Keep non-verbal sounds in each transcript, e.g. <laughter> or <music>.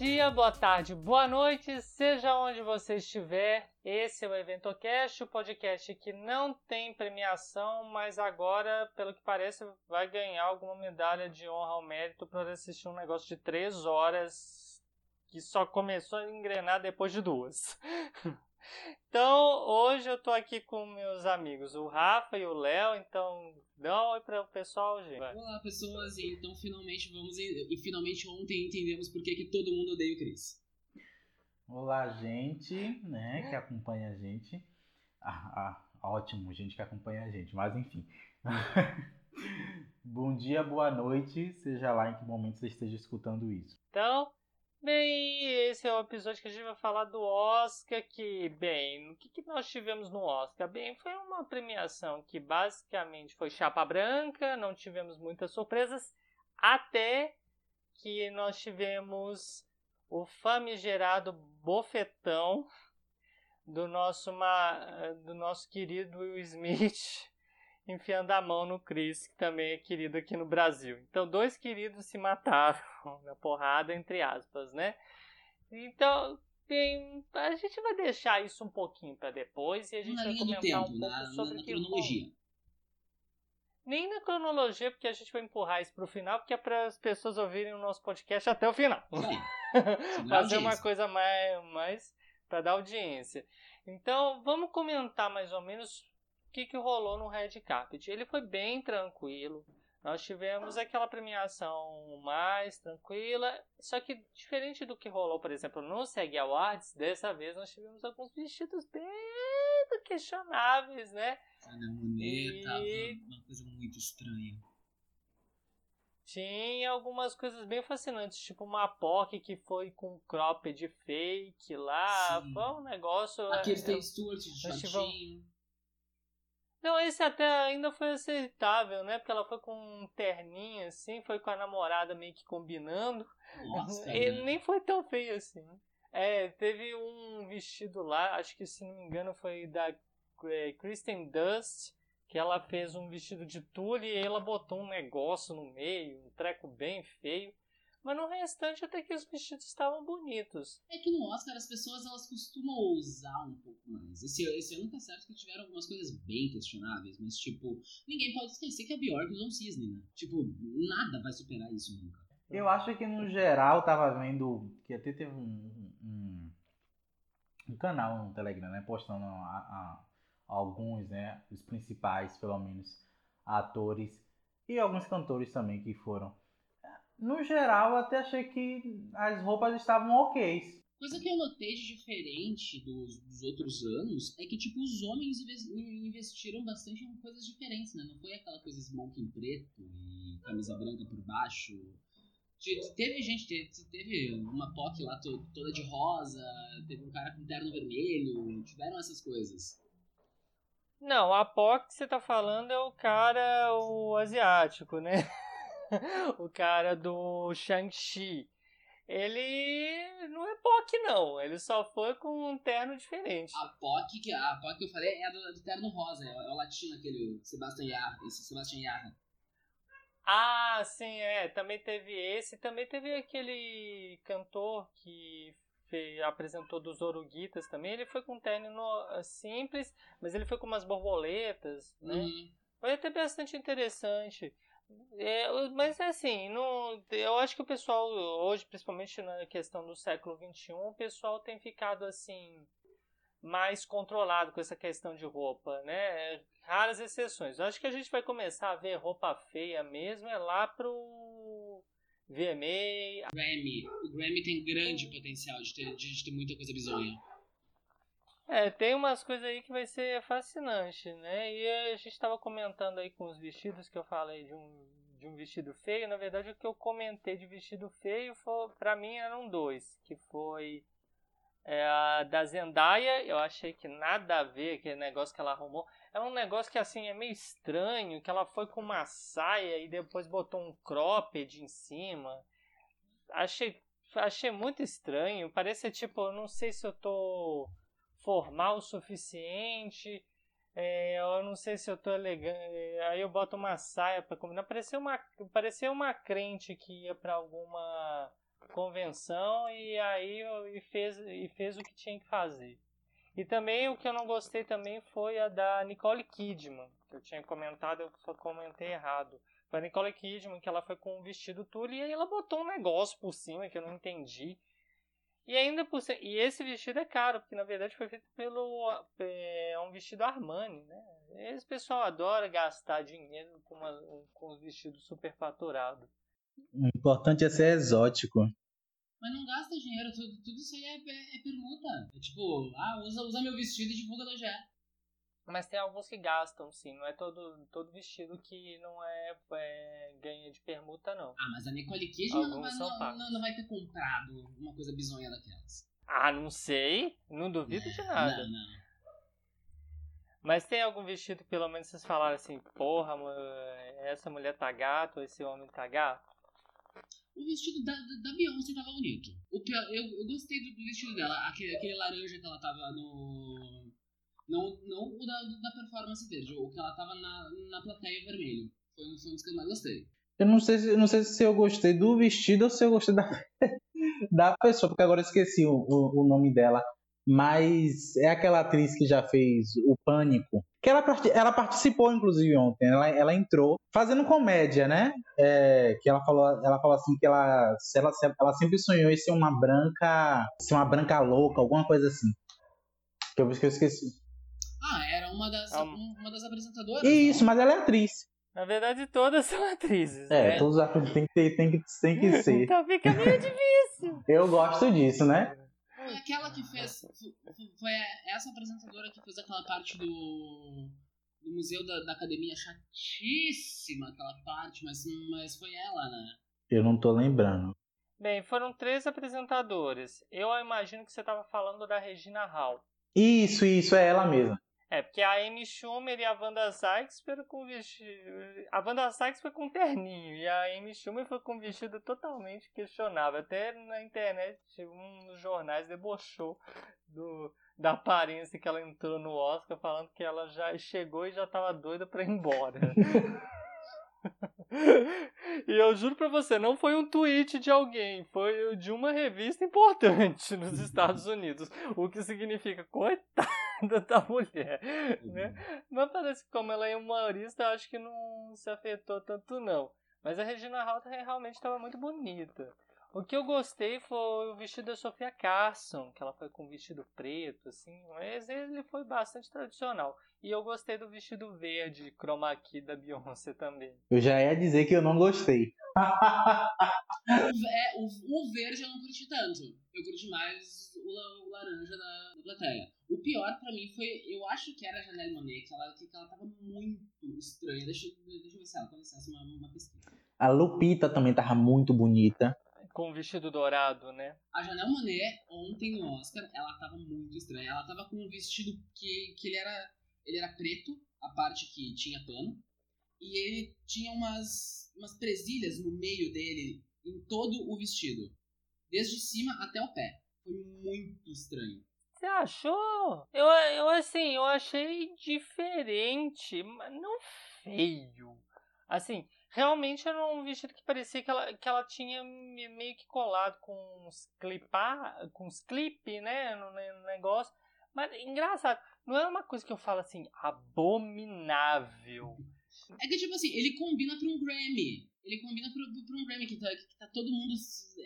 Dia, boa tarde, boa noite, seja onde você estiver. Esse é o EventoCast, o podcast que não tem premiação, mas agora, pelo que parece, vai ganhar alguma medalha de honra ao mérito por assistir um negócio de três horas que só começou a engrenar depois de duas. <laughs> Então, hoje eu tô aqui com meus amigos, o Rafa e o Léo, então dá um oi para o pessoal, gente. Olá, pessoas, então finalmente vamos e finalmente ontem entendemos por que, que todo mundo odeia o Cris. Olá, gente, né, que acompanha a gente. Ah, ah, ótimo, gente que acompanha a gente, mas enfim. <laughs> Bom dia, boa noite, seja lá em que momento você esteja escutando isso. Então, Bem, esse é o episódio que a gente vai falar do Oscar, que, bem, o que, que nós tivemos no Oscar? Bem, foi uma premiação que basicamente foi chapa branca, não tivemos muitas surpresas, até que nós tivemos o famigerado bofetão do nosso, do nosso querido Will Smith enfiando a mão no Chris, que também é querido aqui no Brasil. Então, dois queridos se mataram <laughs> na porrada, entre aspas, né? Então, tem, a gente vai deixar isso um pouquinho para depois e a gente na vai comentar tempo, um pouco na, sobre na, o que cronologia. Nem na cronologia, porque a gente vai empurrar isso pro final, porque é para as pessoas ouvirem o nosso podcast até o final. É, <laughs> Fazer uma coisa mais, mais para dar audiência. Então, vamos comentar mais ou menos o que, que rolou no Red Carpet. Ele foi bem tranquilo. Nós tivemos aquela premiação mais tranquila, só que diferente do que rolou, por exemplo, no SEG Awards, dessa vez nós tivemos alguns vestidos bem questionáveis, né? A Monet tava uma coisa muito estranha. Tinha algumas coisas bem fascinantes, tipo uma POC que foi com cropped fake lá, Sim. foi um negócio... A é, Kirsten Stewart de nós shortinho. Não, esse até ainda foi aceitável, né? Porque ela foi com um terninho assim, foi com a namorada meio que combinando. Nossa, Ele né? nem foi tão feio assim. É, teve um vestido lá, acho que se não me engano foi da é, Kristen Dust, que ela fez um vestido de tule e ela botou um negócio no meio, um treco bem feio. Mas no restante até que os vestidos estavam bonitos. É que no Oscar as pessoas elas costumam ousar um pouco mais. Esse, esse ano tá certo que tiveram algumas coisas bem questionáveis, mas tipo, ninguém pode esquecer que a Bjork usou um cisne, né? Tipo, nada vai superar isso nunca. Eu acho que no geral tava vendo que até teve um, um, um canal no Telegram, né, postando a, a- alguns, né, os principais, pelo menos, atores e alguns cantores também que foram. No geral, eu até achei que as roupas estavam ok. Coisa que eu notei de diferente dos, dos outros anos é que, tipo, os homens inves- investiram bastante em coisas diferentes, né? Não foi aquela coisa smoking preto e camisa branca por baixo. Te- Teve gente, te- teve uma POC lá to- toda de rosa, teve um cara com terno vermelho, tiveram essas coisas. Não, a POC que você tá falando é o cara, o asiático, né? <laughs> <laughs> o cara do Shang-Chi. Ele não é POC, não. Ele só foi com um terno diferente. A POC que, a POC que eu falei é a do, do terno rosa, é, o- é latino aquele, Sebastian Yarra, esse Sebastian Yarra. Ah, sim, é. Também teve esse. Também teve aquele cantor que apresentou dos Oruguitas também. Ele foi com um terno no- simples, mas ele foi com umas borboletas, né? Uhum. Foi até bastante interessante. É, mas assim, não, eu acho que o pessoal hoje, principalmente na questão do século XXI, o pessoal tem ficado assim mais controlado com essa questão de roupa, né? Raras exceções. Eu acho que a gente vai começar a ver roupa feia mesmo é lá pro VMA. Grammy. O Grammy tem grande potencial de ter, de ter muita coisa bizonha. É, tem umas coisas aí que vai ser fascinante, né? E a gente estava comentando aí com os vestidos que eu falei de um, de um vestido feio. Na verdade, o que eu comentei de vestido feio, foi, pra mim, eram dois. Que foi é, a da Zendaya. Eu achei que nada a ver aquele negócio que ela arrumou. É um negócio que, assim, é meio estranho. Que ela foi com uma saia e depois botou um cropped em cima. Achei, achei muito estranho. Parece, tipo, não sei se eu tô formal o suficiente. É, eu não sei se eu tô elegante. Aí eu boto uma saia pra combinar. Parecia uma, parecia uma crente que ia pra alguma convenção e aí e fez, e fez o que tinha que fazer. E também o que eu não gostei também foi a da Nicole Kidman, que eu tinha comentado, eu só comentei errado. Foi a Nicole Kidman que ela foi com um vestido tudo e aí ela botou um negócio por cima que eu não entendi. E ainda por ser, e esse vestido é caro, porque na verdade foi feito pelo é um vestido Armani, né? Esse pessoal adora gastar dinheiro com, uma, com os vestidos superfaturados. O importante é ser exótico. Mas não gasta dinheiro, tudo, tudo isso aí é, é, é, permuta. É tipo, ah, usa, usa meu vestido e divulga da GE. Mas tem alguns que gastam, sim. Não é todo, todo vestido que não é, é ganha de permuta, não. Ah, mas a Nicole Kidman não vai, não, não, vai ter comprado uma coisa bizonha daquelas. Ah, não sei. Não duvido é, de nada. Não, não. Mas tem algum vestido que pelo menos vocês falaram assim, porra, essa mulher tá gato, esse homem tá gato? O vestido da, da, da Beyoncé tava bonito. O pior, eu, eu gostei do, do vestido dela, aquele, aquele laranja que ela tava no. Não, não o da, da performance verde, o que ela tava na, na plateia vermelho. Foi um, dos que eu mais gostei. Eu não sei, se, não sei se eu gostei do vestido ou se eu gostei da, <laughs> da pessoa, porque agora eu esqueci o, o, o nome dela mas é aquela atriz que já fez o Pânico, que ela, ela participou inclusive ontem, ela, ela entrou fazendo comédia, né? É, que ela falou, ela falou assim que ela, ela, ela sempre sonhou em ser uma branca, ser uma branca louca, alguma coisa assim. Que eu, que eu esqueci. Ah, era uma das, ah, uma das apresentadoras? Isso, não? mas ela é atriz. Na verdade, todas são atrizes. É, né? todos os atores tem que, ter, tem, que, tem que <laughs> ser. então fica meio difícil. <laughs> eu gosto disso, né? aquela que fez. Foi essa apresentadora que fez aquela parte do. Do Museu da, da Academia chatíssima, aquela parte, mas, mas foi ela, né? Eu não tô lembrando. Bem, foram três apresentadores. Eu imagino que você estava falando da Regina Hall. Isso, isso, é ela mesma. É, porque a Amy Schumer e a Wanda Sykes foram com vestido. A Wanda Sykes foi com terninho e a Amy Schumer foi com vestido totalmente questionável. Até na internet, um dos jornais debochou do, da aparência que ela entrou no Oscar, falando que ela já chegou e já estava doida para ir embora. <laughs> e eu juro pra você, não foi um tweet de alguém, foi de uma revista importante nos Estados Unidos. O que significa, coitada <laughs> da mulher, né? Uhum. Mas parece que como ela é humorista, acho que não se afetou tanto não. Mas a Regina Hall realmente estava muito bonita. O que eu gostei foi o vestido da Sofia Carson, que ela foi com um vestido preto, assim, mas ele foi bastante tradicional. E eu gostei do vestido verde, chroma key da Beyoncé também. Eu já ia dizer que eu não gostei. é, o, o, verde eu não curti tanto. Eu curti mais o, o laranja da, da plateia. O pior pra mim foi, eu acho que era a Janelle Monet, que ela, que ela tava muito estranha. Deixa, deixa eu ver se ela, com licença, uma, uma pesquisa. A Lupita também tava muito bonita com o vestido dourado, né? A Janelle Monet, ontem no Oscar, ela tava muito estranha. Ela tava com um vestido que, que ele era ele era preto, a parte que tinha pano, e ele tinha umas, umas presilhas no meio dele, em todo o vestido. Desde cima até o pé. Foi muito estranho. Você achou? Eu, eu assim, eu achei diferente, mas não feio. Assim, realmente era um vestido que parecia que ela, que ela tinha meio que colado com uns clipar, com uns clipe, né, no, no negócio. Mas engraçado, não é uma coisa que eu falo assim, abominável. É que tipo assim, ele combina pra um Grammy. Ele combina pra, pra um Grammy que tá, que tá todo mundo.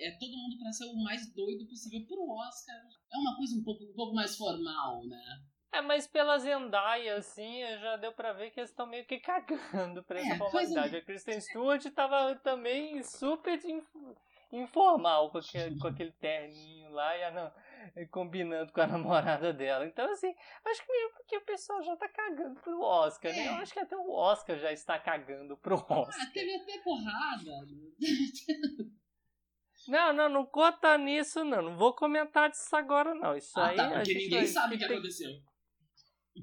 É todo mundo pra ser o mais doido possível pro Oscar. É uma coisa um pouco, um pouco mais formal, né? É, mas pela Zendaya, assim, já deu pra ver que eles estão meio que cagando pra essa é, formalidade. É. A Kristen Stewart tava também super informal com aquele, com aquele terninho lá e a, combinando com a <laughs> namorada dela. Então, assim, acho que meio porque o pessoal já tá cagando pro Oscar, é. né? Eu acho que até o Oscar já está cagando pro ah, Oscar. Ah, teve até porrada. <laughs> Não, não, não conta nisso, não. Não vou comentar disso agora, não. Isso ah, aí. Tá, porque ninguém sabe o que tem... aconteceu.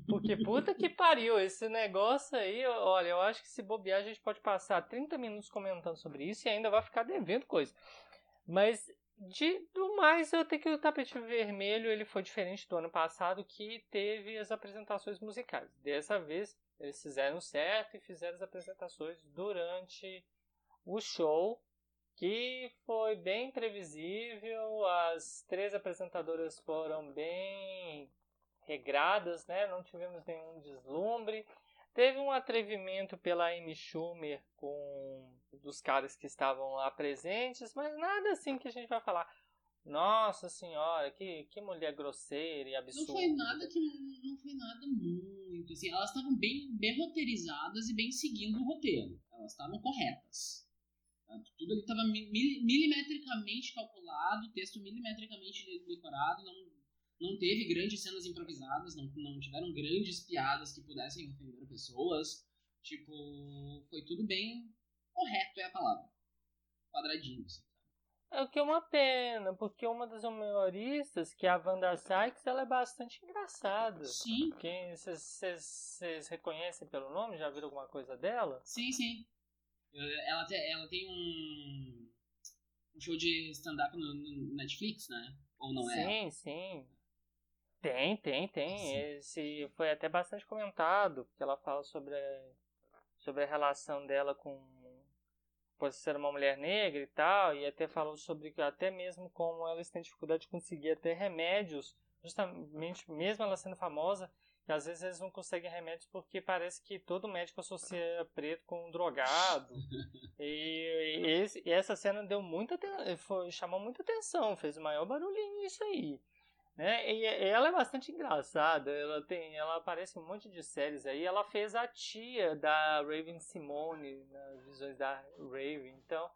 Porque puta que pariu, esse negócio aí, olha, eu acho que se bobear a gente pode passar 30 minutos comentando sobre isso e ainda vai ficar devendo coisa. Mas de, do mais, eu tenho que o tapete vermelho ele foi diferente do ano passado, que teve as apresentações musicais. Dessa vez, eles fizeram certo e fizeram as apresentações durante o show, que foi bem previsível, as três apresentadoras foram bem regradas, né? Não tivemos nenhum deslumbre. Teve um atrevimento pela Amy Schumer com dos caras que estavam lá presentes, mas nada assim que a gente vai falar. Nossa senhora, que, que mulher grosseira e absurda. Não foi nada que não foi nada muito assim. Elas estavam bem, bem roteirizadas e bem seguindo o roteiro. Elas estavam corretas. Tudo ali estava milimetricamente calculado, texto milimetricamente decorado, não, não teve grandes cenas improvisadas, não, não tiveram grandes piadas que pudessem ofender pessoas. Tipo, foi tudo bem correto é a palavra. Quadradinho, assim. É o que é uma pena, porque uma das humoristas, que é a Wanda Sykes, ela é bastante engraçada. Sim. Vocês reconhecem pelo nome? Já viram alguma coisa dela? Sim, sim. Ela, te, ela tem um, um show de stand-up no, no, Netflix, né? Ou não é? Sim, sim. Tem, tem, tem. Sim. Esse foi até bastante comentado, porque ela fala sobre a, sobre a relação dela com por ser uma mulher negra e tal, e até falou sobre até mesmo como elas têm dificuldade de conseguir até remédios, justamente mesmo ela sendo famosa, que às vezes eles não conseguem remédios porque parece que todo médico associa preto com um drogado. <laughs> e, e, esse, e, essa cena deu muita foi chamou muita atenção, fez o maior barulhinho isso aí. Né? E, ela é bastante engraçada, ela tem, ela aparece em um monte de séries aí. Ela fez a tia da Raven Simone nas visões da Raven. Então,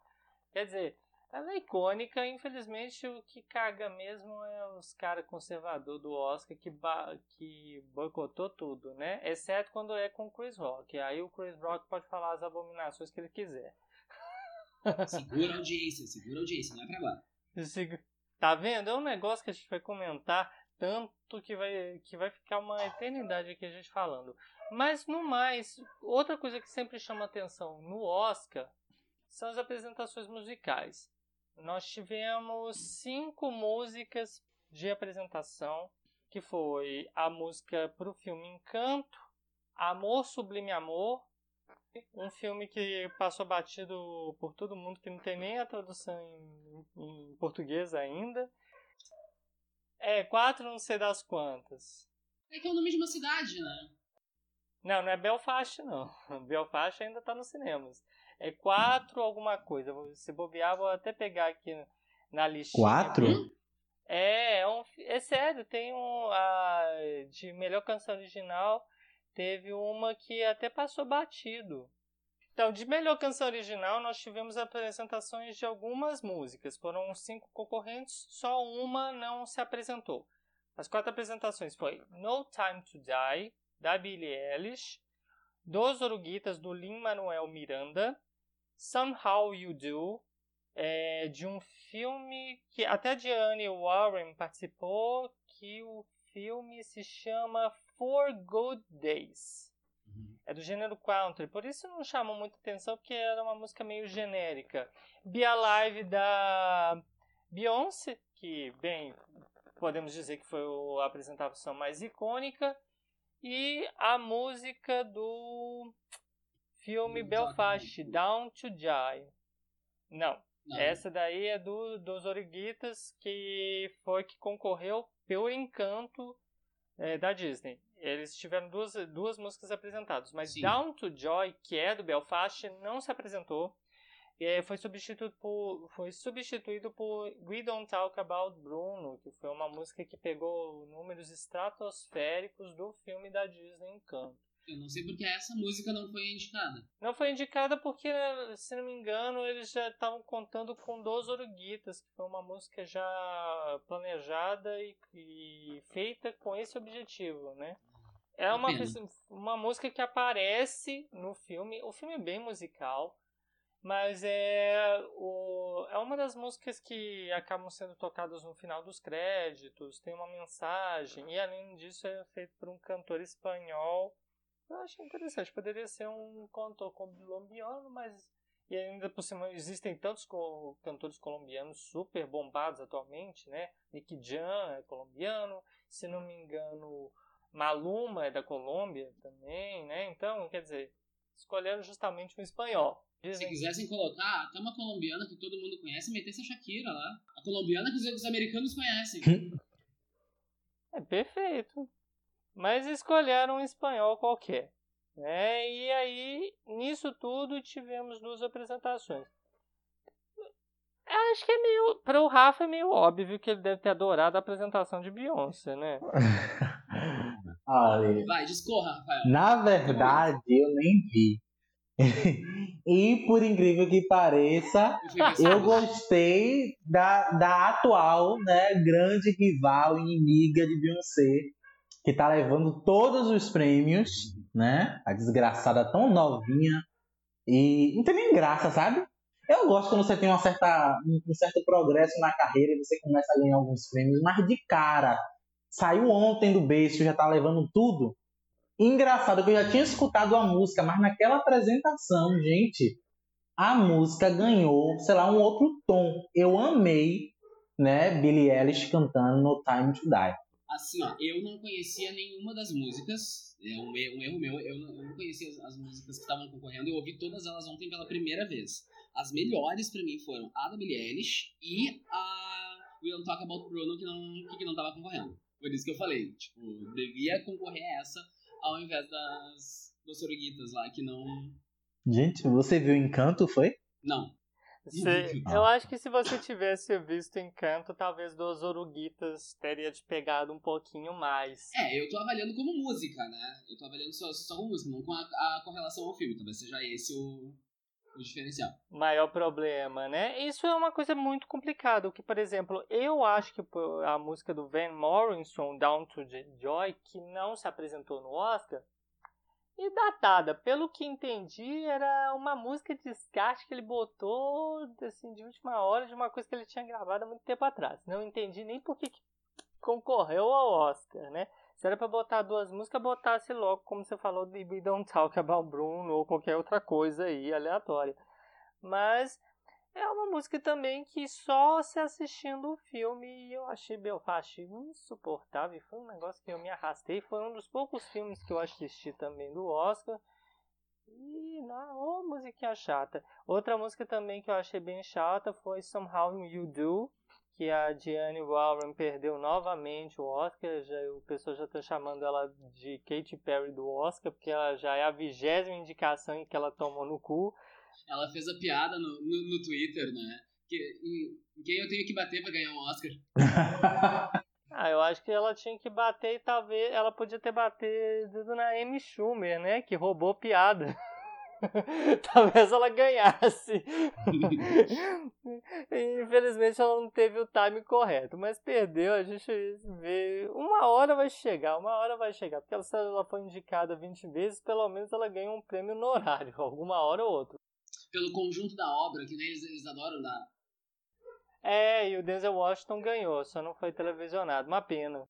quer dizer, ela é icônica. Infelizmente, o que caga mesmo é os caras conservador do Oscar que, que boicotou tudo, né? Exceto quando é com o Chris Rock. Aí o Chris Rock pode falar as abominações que ele quiser. Segura a audiência, segura a audiência, não é pra agora. Tá vendo? É um negócio que a gente vai comentar tanto que vai, que vai ficar uma eternidade aqui a gente falando. Mas no mais, outra coisa que sempre chama atenção no Oscar são as apresentações musicais. Nós tivemos cinco músicas de apresentação, que foi a música para o filme Encanto, Amor Sublime Amor, um filme que passou batido por todo mundo, que não tem nem a tradução em, em português ainda. É, quatro não sei das quantas. É que é o nome de uma cidade, né? Não, não é Belfast, não. <laughs> Belfast ainda tá nos cinemas. É quatro alguma coisa. Se bobear, vou até pegar aqui na listinha. Quatro? É, é, um, é sério, tem um. A, de melhor canção original teve uma que até passou batido. Então, de melhor canção original, nós tivemos apresentações de algumas músicas. Foram cinco concorrentes, só uma não se apresentou. As quatro apresentações foi No Time to Die, da Billie Eilish, Dos Oruguitas, do Lin-Manuel Miranda, Somehow You Do, é, de um filme que até Diane Warren participou, que o filme se chama Four Good Days. Uhum. É do gênero country, por isso não chamou muita atenção, porque era uma música meio genérica. Be Alive da Beyoncé, que, bem, podemos dizer que foi a apresentação mais icônica. E a música do filme Belfast, Down to Die. Não, não, essa daí é do, dos Origuitas, que foi que concorreu pelo encanto é, da Disney. Eles tiveram duas, duas músicas apresentadas, mas Sim. Down to Joy, que é do Belfast, não se apresentou. E foi substituído por, foi substituído por We Don't Talk About Bruno, que foi uma música que pegou números estratosféricos do filme da Disney Encanto. Eu não sei porque essa música não foi indicada. Não foi indicada porque, se não me engano, eles já estavam contando com Dos Oruguitas, que foi uma música já planejada e, e feita com esse objetivo, né? É uma, uma música que aparece no filme. O filme é bem musical, mas é, o, é uma das músicas que acabam sendo tocadas no final dos créditos, tem uma mensagem, e além disso é feito por um cantor espanhol eu achei interessante. Poderia ser um cantor colombiano, mas. E ainda por cima, existem tantos cantores colombianos super bombados atualmente, né? Nick Jam é colombiano, se não me engano, Maluma é da Colômbia também, né? Então, quer dizer, escolheram justamente um espanhol. Se quisessem colocar até uma colombiana que todo mundo conhece, metesse a Shakira lá. A colombiana que os americanos conhecem. <laughs> é perfeito. Mas escolheram um espanhol qualquer. Né? E aí, nisso tudo, tivemos duas apresentações. Acho que é meio. Para o Rafa é meio óbvio que ele deve ter adorado a apresentação de Beyoncé, né? <laughs> Olha, Vai, discorra, Rafael. na verdade, eu nem vi. <laughs> e por incrível que pareça, Eu gostei da, da atual, né, grande rival inimiga de Beyoncé, que tá levando todos os prêmios, né? A desgraçada tão novinha e não tem nem graça, sabe? Eu gosto quando você tem uma certa, um certo progresso na carreira e você começa a ganhar alguns prêmios, mas de cara, saiu ontem do beijo, já tá levando tudo. Engraçado que eu já tinha escutado a música, mas naquela apresentação, gente, a música ganhou, sei lá, um outro tom. Eu amei, né, Billie Eilish cantando No Time to Die. Assim, ó, eu não conhecia nenhuma das músicas. É um, um erro meu. Eu não, eu não conhecia as, as músicas que estavam concorrendo. Eu ouvi todas elas ontem pela primeira vez. As melhores pra mim foram a da Billie Eilish e a We Don't Talk About Bruno, que não, que não tava concorrendo. Por isso que eu falei, tipo, devia concorrer a essa ao invés das, das Oruguitas lá, que não. Gente, você viu Encanto, foi? Não. Se- eu acho que se você tivesse visto Encanto, talvez dos Oruguitas teria te pegado um pouquinho mais. É, eu tô avaliando como música, né? Eu tô avaliando só, só como música, não com a, a correlação ao filme. Talvez seja esse o, o diferencial. maior problema, né? Isso é uma coisa muito complicada, que, por exemplo, eu acho que a música do Van Morrison, Down to Joy, que não se apresentou no Oscar, e datada, pelo que entendi, era uma música de descarte que ele botou, assim, de última hora, de uma coisa que ele tinha gravado há muito tempo atrás. Não entendi nem por que concorreu ao Oscar, né? Se era pra botar duas músicas, botasse logo, como você falou, de We Don't Talk About Bruno ou qualquer outra coisa aí, aleatória. Mas é uma música também que só se assistindo o filme eu achei, eu achei insuportável. Foi um negócio que eu me arrastei. Foi um dos poucos filmes que eu assisti também do Oscar. E não, ô musiquinha chata. Outra música também que eu achei bem chata foi Somehow You Do, que a Diane Warren perdeu novamente o Oscar. Já, o pessoal já está chamando ela de Katy Perry do Oscar, porque ela já é a vigésima indicação que ela tomou no cu. Ela fez a piada no, no, no Twitter, né? Que, em, em quem eu tenho que bater pra ganhar um Oscar? <laughs> Ah, eu acho que ela tinha que bater e talvez ela podia ter batido na Amy Schumer, né? Que roubou piada. <laughs> talvez ela ganhasse. <laughs> Infelizmente ela não teve o time correto, mas perdeu. A gente vê. Uma hora vai chegar, uma hora vai chegar. Porque ela, se ela foi indicada 20 vezes, pelo menos ela ganha um prêmio no horário, alguma hora ou outra. Pelo conjunto da obra, que nem eles, eles adoram dar. É, e o Denzel Washington ganhou, só não foi televisionado. Uma pena.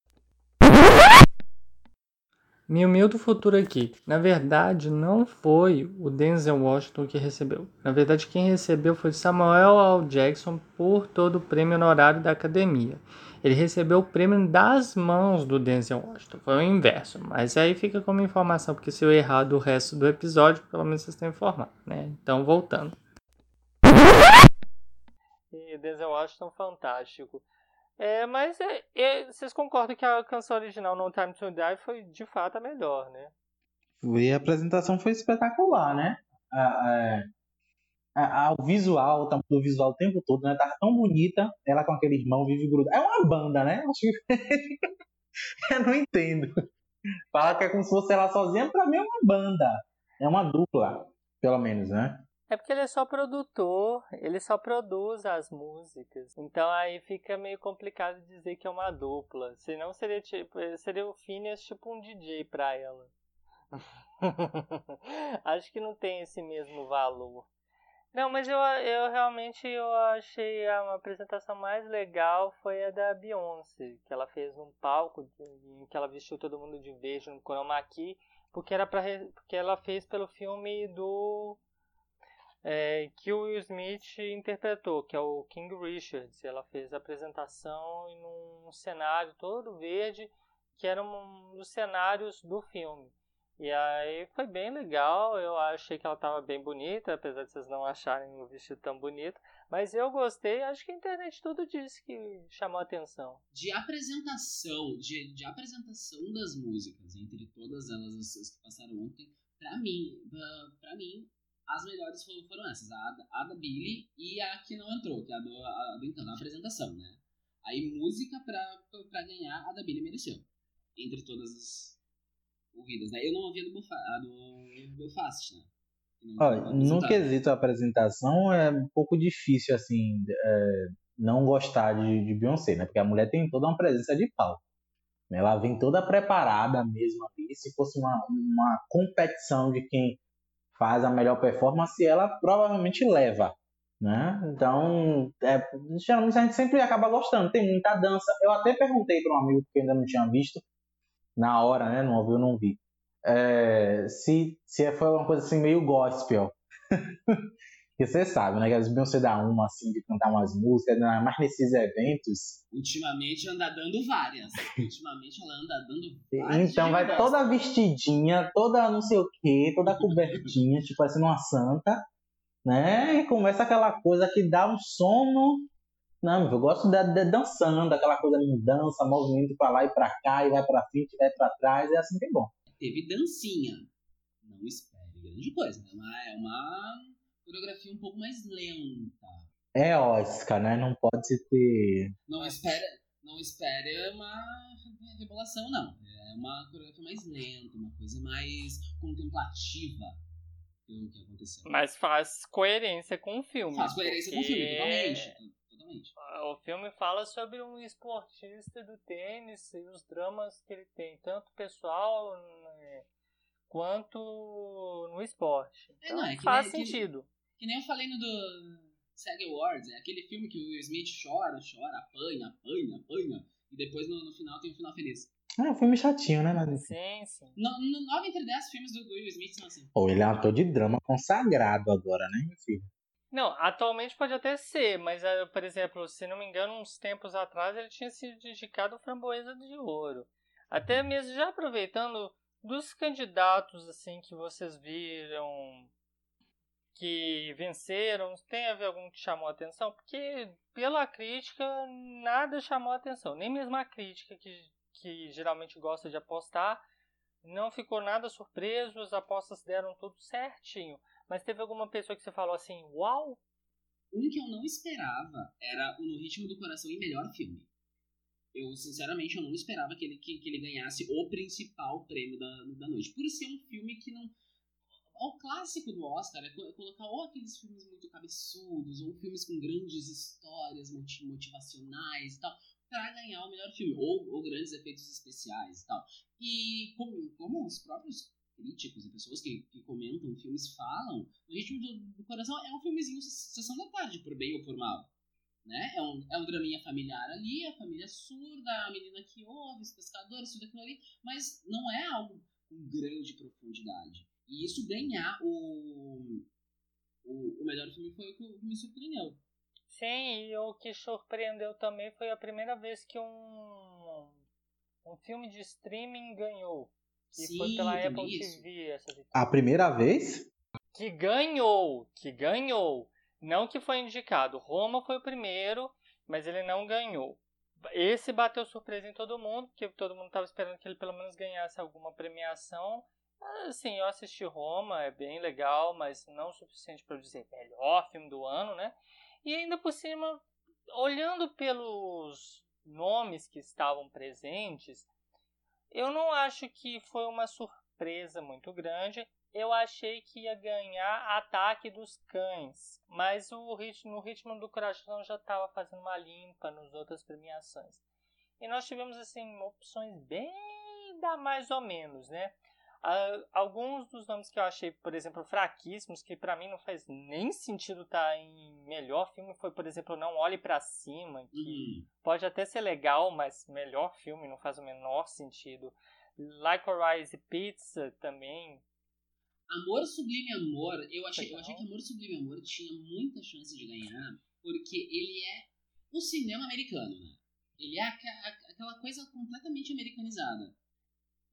Mil Mil do Futuro aqui. Na verdade, não foi o Denzel Washington que recebeu. Na verdade, quem recebeu foi Samuel L. Jackson por todo o prêmio honorário da academia. Ele recebeu o prêmio das mãos do Denzel Washington. Foi o inverso. Mas aí fica como informação, porque se eu errar do resto do episódio, pelo menos vocês estão informados, né? Então, voltando. E Denzel Washington fantástico. É, mas é, é, vocês concordam que a canção original No Time to Die foi de fato a melhor, né? E a apresentação foi espetacular, né? A, a, a- a- o visual, tá- o visual o tempo todo, né? Tava tão bonita, ela com aquele irmão vive grudado. É uma banda, né? <laughs> Eu não entendo. Fala que é como se fosse ela sozinha, pra mim é uma banda. É uma dupla, pelo menos, né? É porque ele é só produtor, ele só produz as músicas. Então aí fica meio complicado dizer que é uma dupla. Senão seria tipo, seria o Phineas tipo um DJ pra ela. <laughs> Acho que não tem esse mesmo valor. Não, mas eu, eu realmente eu achei a apresentação mais legal foi a da Beyoncé, que ela fez num palco em que ela vestiu todo mundo de verde no chroma key, porque era para porque ela fez pelo filme do é, que o Will Smith interpretou, que é o King Richards. Ela fez a apresentação em um cenário todo verde, que era um dos cenários do filme. E aí foi bem legal, eu achei que ela tava bem bonita, apesar de vocês não acharem o vestido tão bonito. Mas eu gostei, acho que a internet tudo disse que chamou atenção. De apresentação, de, de apresentação das músicas, entre todas elas as, que passaram ontem, pra mim, pra mim, as melhores foram, foram essas, a, a, da Billy e a que não entrou, que é a do, a, do Encanto, a apresentação, né? Aí música pra, pra ganhar, a da Billy mereceu. Entre todas as ouvidas, né? Eu não ouvi a do, do Belfast, né? Olha, no quesito apresentação é um pouco difícil, assim, é, não gostar de, de Beyoncé, né? Porque a mulher tem toda uma presença de pau. Ela vem toda preparada mesmo ali. Se fosse uma, uma competição de quem faz a melhor performance, ela provavelmente leva. Né? Então, é, geralmente a gente sempre acaba gostando. Tem muita dança. Eu até perguntei para um amigo que ainda não tinha visto, na hora, né? Não ouviu, não vi é, se, se foi uma coisa assim meio gospel. <laughs> Porque você sabe, né? Que as Beyoncé dá uma, assim, de cantar umas músicas, né, mas nesses eventos. Ultimamente anda dando várias. Ultimamente ela anda dando <laughs> várias. Então vai toda vestidinha, toda não sei o quê, toda cobertinha, <laughs> tipo parecendo uma santa, né? E começa aquela coisa que dá um sono. Não, eu gosto de, de dançando, aquela coisa de dança, movimento pra lá e pra cá, e vai pra frente, vai pra trás, é assim que é bom teve dancinha. Não espere grande coisa, né? Mas é uma coreografia um pouco mais lenta. É Oscar, né? Não pode se ter. Não espere, não espere uma revelação, não. É uma coreografia mais lenta, uma coisa mais contemplativa o que aconteceu. Mas faz coerência com o filme. Faz coerência com o filme, totalmente. Totalmente. O filme fala sobre um esportista do tênis e os dramas que ele tem, tanto pessoal quanto no esporte. É, então, é, não, é faz nem, sentido. Que, que, nem eu falei no do SAG Awards, é aquele filme que o Smith chora, chora, apanha, apanha, apanha, e depois no, no final tem um final feliz. É um filme chatinho, né, mas Sim, sim. No, no, nove entre dez filmes do, do Will Smith são assim. Ou ele é um ator de drama consagrado agora, né, meu filho? Não, atualmente pode até ser, mas, eh, por exemplo, se não me engano, uns tempos atrás ele tinha sido indicado Framboesa de Ouro. Até mesmo já aproveitando dos candidatos assim que vocês viram que venceram, tem a ver algum que chamou a atenção? Porque pela crítica nada chamou a atenção, nem mesmo a crítica que, que geralmente gosta de apostar não ficou nada surpreso, as apostas deram tudo certinho. Mas teve alguma pessoa que você falou assim, uau? Um que eu não esperava era o No Ritmo do Coração e Melhor Filme eu sinceramente eu não esperava que ele, que, que ele ganhasse o principal prêmio da, da noite. Por ser um filme que não. O clássico do Oscar é colocar ou aqueles filmes muito cabeçudos, ou filmes com grandes histórias motivacionais e tal, para ganhar o melhor filme, ou, ou grandes efeitos especiais e tal. E como, como os próprios críticos e pessoas que, que comentam filmes falam, O Ritmo do, do Coração é um filmezinho sessão da tarde, por bem ou por mal né? É um, é um draminha familiar ali, a família surda, a menina que ouve, os pescadores, tudo aquilo ali, mas não é algo com grande profundidade. E isso ganhar o, o, o melhor filme foi o que me surpreendeu. Sim, e o que surpreendeu também foi a primeira vez que um, um filme de streaming ganhou. Que Sim, foi pela Apple isso. TV essa vitória. A primeira vez? Que ganhou, que ganhou. Não que foi indicado. Roma foi o primeiro, mas ele não ganhou. Esse bateu surpresa em todo mundo, porque todo mundo estava esperando que ele pelo menos ganhasse alguma premiação. Assim, eu assisti Roma, é bem legal, mas não o suficiente para dizer melhor filme do ano, né? E ainda por cima, olhando pelos nomes que estavam presentes, eu não acho que foi uma surpresa muito grande eu achei que ia ganhar Ataque dos Cães, mas o ritmo, no ritmo do coração já estava fazendo uma limpa nas outras premiações. E nós tivemos assim opções bem da mais ou menos, né? Alguns dos nomes que eu achei, por exemplo, fraquíssimos, que para mim não faz nem sentido estar tá em melhor filme, foi, por exemplo, Não Olhe para Cima, que uhum. pode até ser legal, mas melhor filme não faz o menor sentido. Rise Pizza também Amor Sublime Amor, eu achei, eu achei que Amor Sublime Amor tinha muita chance de ganhar, porque ele é o cinema americano, né? Ele é aquela coisa completamente americanizada.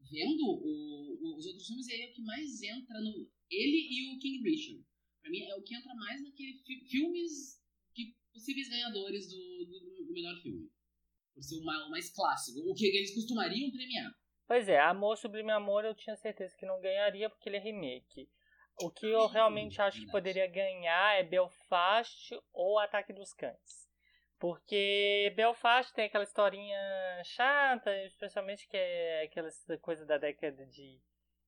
Vendo o, o, os outros filmes, ele é o que mais entra no. Ele e o King Richard. Pra mim, é o que entra mais naquele fi, filmes que possíveis ganhadores do, do, do melhor filme. Por ser o mais, o mais clássico. O que eles costumariam premiar. Pois é, Amor Sublime Amor eu tinha certeza que não ganharia porque ele é remake. O que eu realmente acho que poderia ganhar é Belfast ou Ataque dos Cães. Porque Belfast tem aquela historinha chata, especialmente que é aquela coisa da década de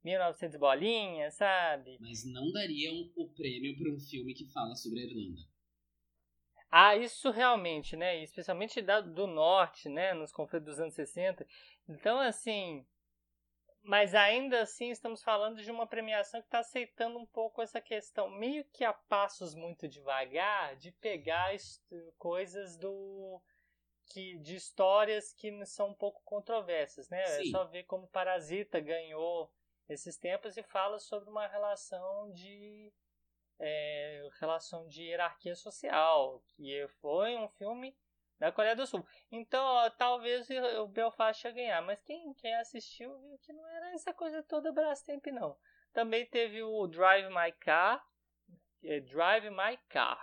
1900 bolinha, sabe? Mas não dariam o prêmio para um filme que fala sobre a Irlanda. Ah, isso realmente, né? Especialmente da, do norte, né? Nos conflitos dos anos 60. Então, assim, mas ainda assim estamos falando de uma premiação que está aceitando um pouco essa questão, meio que a passos muito devagar, de pegar coisas do que de histórias que são um pouco controversas, né? É Sim. É só ver como Parasita ganhou esses tempos e fala sobre uma relação de é, relação de hierarquia social, que foi um filme da Coreia do Sul. Então, ó, talvez o Belfast ia ganhar, mas quem, quem assistiu viu que não era essa coisa toda Brastemp, não. Também teve o Drive My Car, é Drive My Car.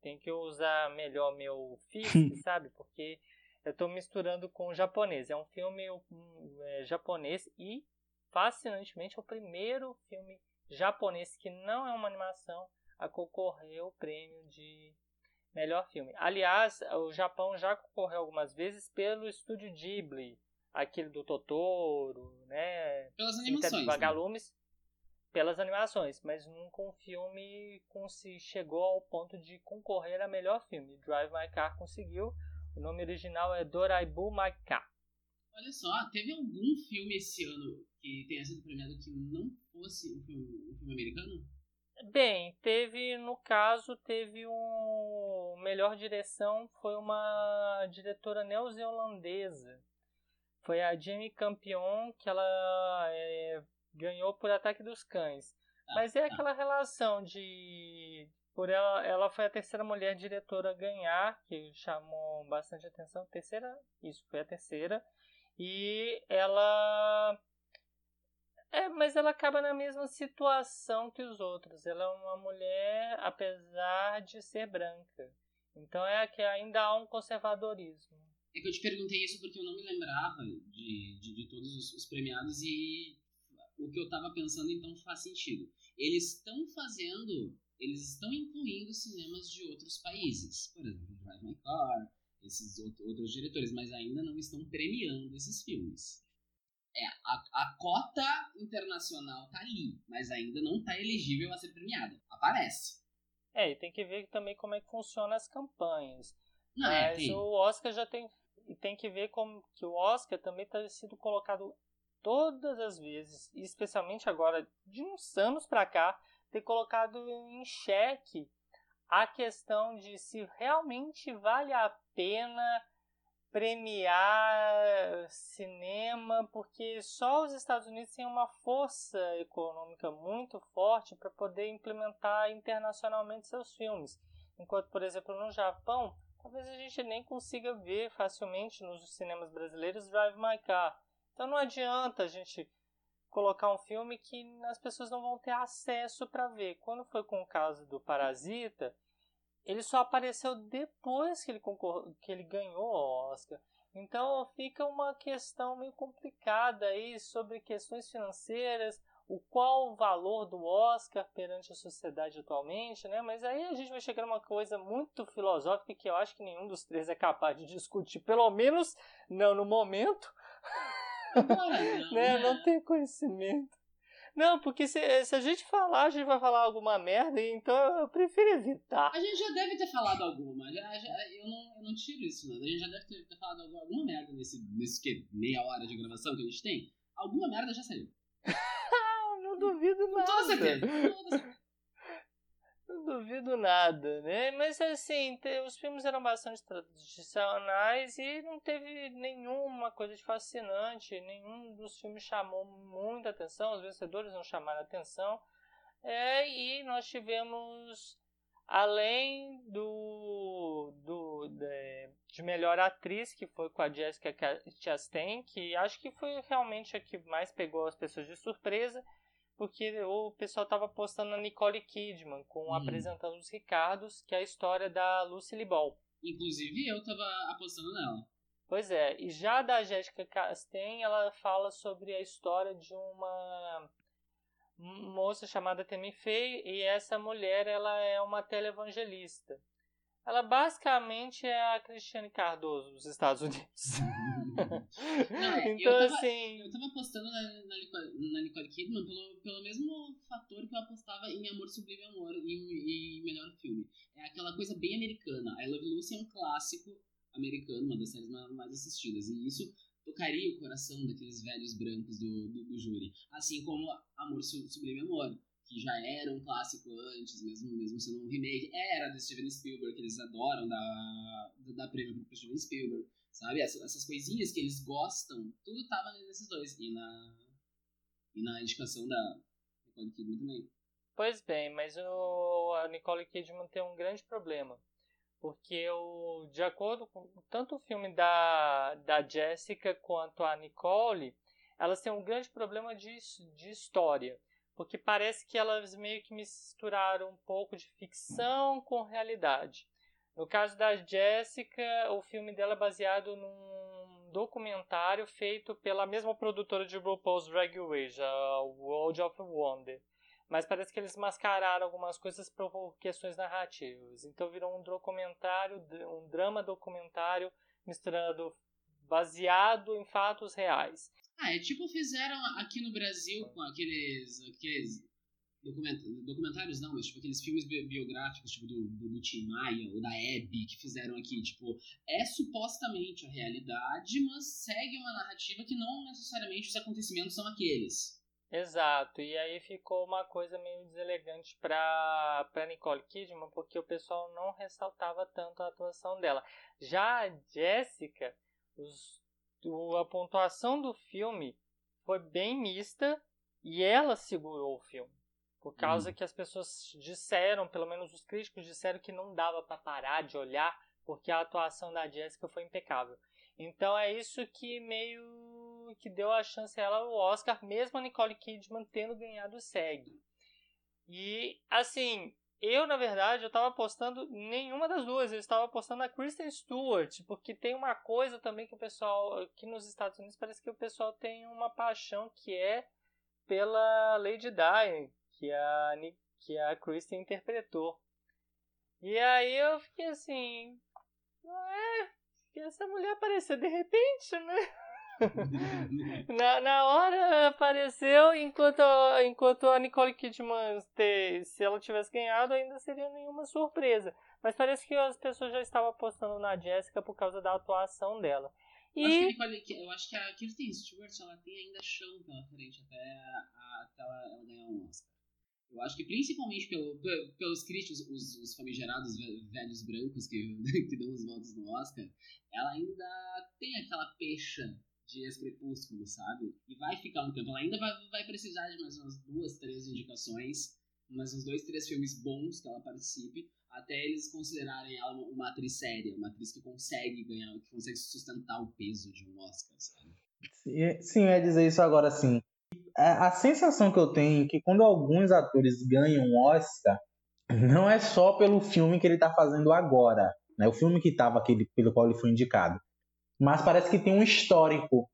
Tem que usar melhor meu FISC, <laughs> sabe? Porque eu estou misturando com o japonês. É um filme é, japonês e, fascinantemente, é o primeiro filme japonês que não é uma animação a concorrer ao prêmio de melhor filme. Aliás, o Japão já concorreu algumas vezes pelo estúdio Ghibli, aquele do Totoro, né? Pelas animações. Vagalumes, né? pelas animações, mas nunca um filme se chegou ao ponto de concorrer a melhor filme. Drive My Car conseguiu. O nome original é Doraibu My Car. Olha só, teve algum filme esse ano que tenha sido premiado que não fosse um filme, um filme americano? Bem, teve, no caso, teve um. Melhor direção foi uma diretora neozelandesa. Foi a Jamie Campion, que ela é, ganhou por Ataque dos Cães. Ah, Mas é tá. aquela relação de. Por ela, ela foi a terceira mulher diretora a ganhar, que chamou bastante atenção. Terceira? Isso, foi a terceira. E ela é, mas ela acaba na mesma situação que os outros. Ela é uma mulher, apesar de ser branca. Então é que ainda há um conservadorismo. É que eu te perguntei isso porque eu não me lembrava de, de, de todos os, os, premiados e o que eu estava pensando então faz sentido. Eles estão fazendo, eles estão incluindo cinemas de outros países. Por exemplo, Drive My Car, esses outros diretores, mas ainda não estão premiando esses filmes. É, a, a cota internacional tá ali, mas ainda não tá elegível a ser premiada. Aparece. É, e tem que ver também como é que funcionam as campanhas. Não, é, mas é, o Oscar já tem. E tem que ver como que o Oscar também está sido colocado todas as vezes, e especialmente agora, de uns anos para cá, ter colocado em xeque a questão de se realmente vale a pena premiar cinema, porque só os Estados Unidos têm uma força econômica muito forte para poder implementar internacionalmente seus filmes. Enquanto, por exemplo, no Japão, talvez a gente nem consiga ver facilmente nos cinemas brasileiros Drive My Car. Então não adianta a gente colocar um filme que as pessoas não vão ter acesso para ver. Quando foi com o caso do Parasita, ele só apareceu depois que ele, concor... que ele ganhou o Oscar. Então fica uma questão meio complicada aí sobre questões financeiras, o qual o valor do Oscar perante a sociedade atualmente, né? Mas aí a gente vai chegar numa coisa muito filosófica que eu acho que nenhum dos três é capaz de discutir, pelo menos não no momento. Não, não, <laughs> né? não tem conhecimento. Não, porque se, se a gente falar, a gente vai falar alguma merda, então eu prefiro evitar. A gente já deve ter falado alguma. Já, já, eu, não, eu não tiro isso, não. A gente já deve ter, ter falado alguma merda nesse, nesse que, meia hora de gravação que a gente tem. Alguma merda já saiu. <laughs> não duvido nada. Com toda certeza. Com toda certeza. Não duvido nada, né? Mas assim, os filmes eram bastante tradicionais e não teve nenhuma coisa de fascinante. Nenhum dos filmes chamou muita atenção, os vencedores não chamaram atenção. É, e nós tivemos Além do, do de, de, melhor atriz, que foi com a Jessica Chastain, que acho que foi realmente a que mais pegou as pessoas de surpresa, porque o pessoal estava apostando na Nicole Kidman, com hum. apresentando os Ricardos, que é a história da Lucy Ball. Inclusive eu estava apostando nela. Pois é, e já da Jessica Chastain, ela fala sobre a história de uma moça chamada Temi Fey e essa mulher ela é uma televangelista. Ela basicamente é a Cristiane Cardoso dos Estados Unidos. <laughs> Não, é, <laughs> então, eu tava, assim. Eu tava apostando na, na, Nicole, na Nicole Kidman pelo, pelo mesmo fator que eu apostava em Amor Sublime Amor e, Melhor Filme. É aquela coisa bem americana. I Love Lucy é um clássico americano, uma das séries mais assistidas. E isso tocaria o coração daqueles velhos brancos do, do, do júri. Assim como Amor Sublime Amor, que já era um clássico antes, mesmo, mesmo sendo um remake, era do Steven Spielberg, que eles adoram da, da prêmio pro Steven Spielberg, sabe? Essas, essas coisinhas que eles gostam, tudo tava nesses dois. E na, e na indicação da Nicole Kidman também. Pois bem, mas o, a Nicole Kidman tem um grande problema porque o, de acordo com tanto o filme da, da Jessica quanto a Nicole, elas têm um grande problema de, de história, porque parece que elas meio que misturaram um pouco de ficção com realidade. No caso da Jessica, o filme dela é baseado num documentário feito pela mesma produtora de RuPaul's Drag Race, a World of Wonder mas parece que eles mascararam algumas coisas por questões narrativas. Então virou um documentário, um drama documentário misturando baseado em fatos reais. Ah, é tipo fizeram aqui no Brasil com aqueles, aqueles documentários não, mas tipo aqueles filmes biográficos tipo do, do, do Tim Maia ou da Abby que fizeram aqui, tipo, é supostamente a realidade, mas segue uma narrativa que não necessariamente os acontecimentos são aqueles. Exato, e aí ficou uma coisa meio deselegante para para Nicole Kidman, porque o pessoal não ressaltava tanto a atuação dela. Já a Jessica, os, a pontuação do filme foi bem mista e ela segurou o filme. Por causa hum. que as pessoas disseram, pelo menos os críticos disseram que não dava para parar de olhar, porque a atuação da Jessica foi impecável. Então é isso que meio que deu a chance a ela o Oscar, mesmo a Nicole Kidman tendo ganhado o SEG. E, assim, eu, na verdade, eu estava apostando nenhuma das duas. Eu estava apostando na Kristen Stewart, porque tem uma coisa também que o pessoal, aqui nos Estados Unidos, parece que o pessoal tem uma paixão que é pela Lady Di, que a, que a Kristen interpretou. E aí eu fiquei assim, é, que essa mulher apareceu de repente, né? <laughs> na, na hora apareceu, enquanto, enquanto a Nicole Kidman, ter, se ela tivesse ganhado, ainda seria nenhuma surpresa. Mas parece que as pessoas já estavam apostando na Jessica por causa da atuação dela. E... Eu, acho que Nicole, eu acho que a Kirsten Stewart ela tem ainda chão pela frente até, até ela, ela ganhar um Oscar. Eu acho que principalmente pelo, pelos críticos, os, os famigerados velhos brancos que, <laughs> que dão os votos no Oscar, ela ainda tem aquela pecha de ex-crepúsculo, sabe? E vai ficar um tempo. Ela ainda vai, vai precisar de mais umas duas, três indicações, mais uns dois, três filmes bons que ela participe, até eles considerarem ela uma atriz séria, uma atriz que consegue ganhar, que consegue sustentar o peso de um Oscar, sabe? Sim, eu ia dizer isso agora, sim. A sensação que eu tenho é que quando alguns atores ganham um Oscar, não é só pelo filme que ele está fazendo agora, né? O filme que estava pelo qual ele foi indicado mas parece que tem um histórico.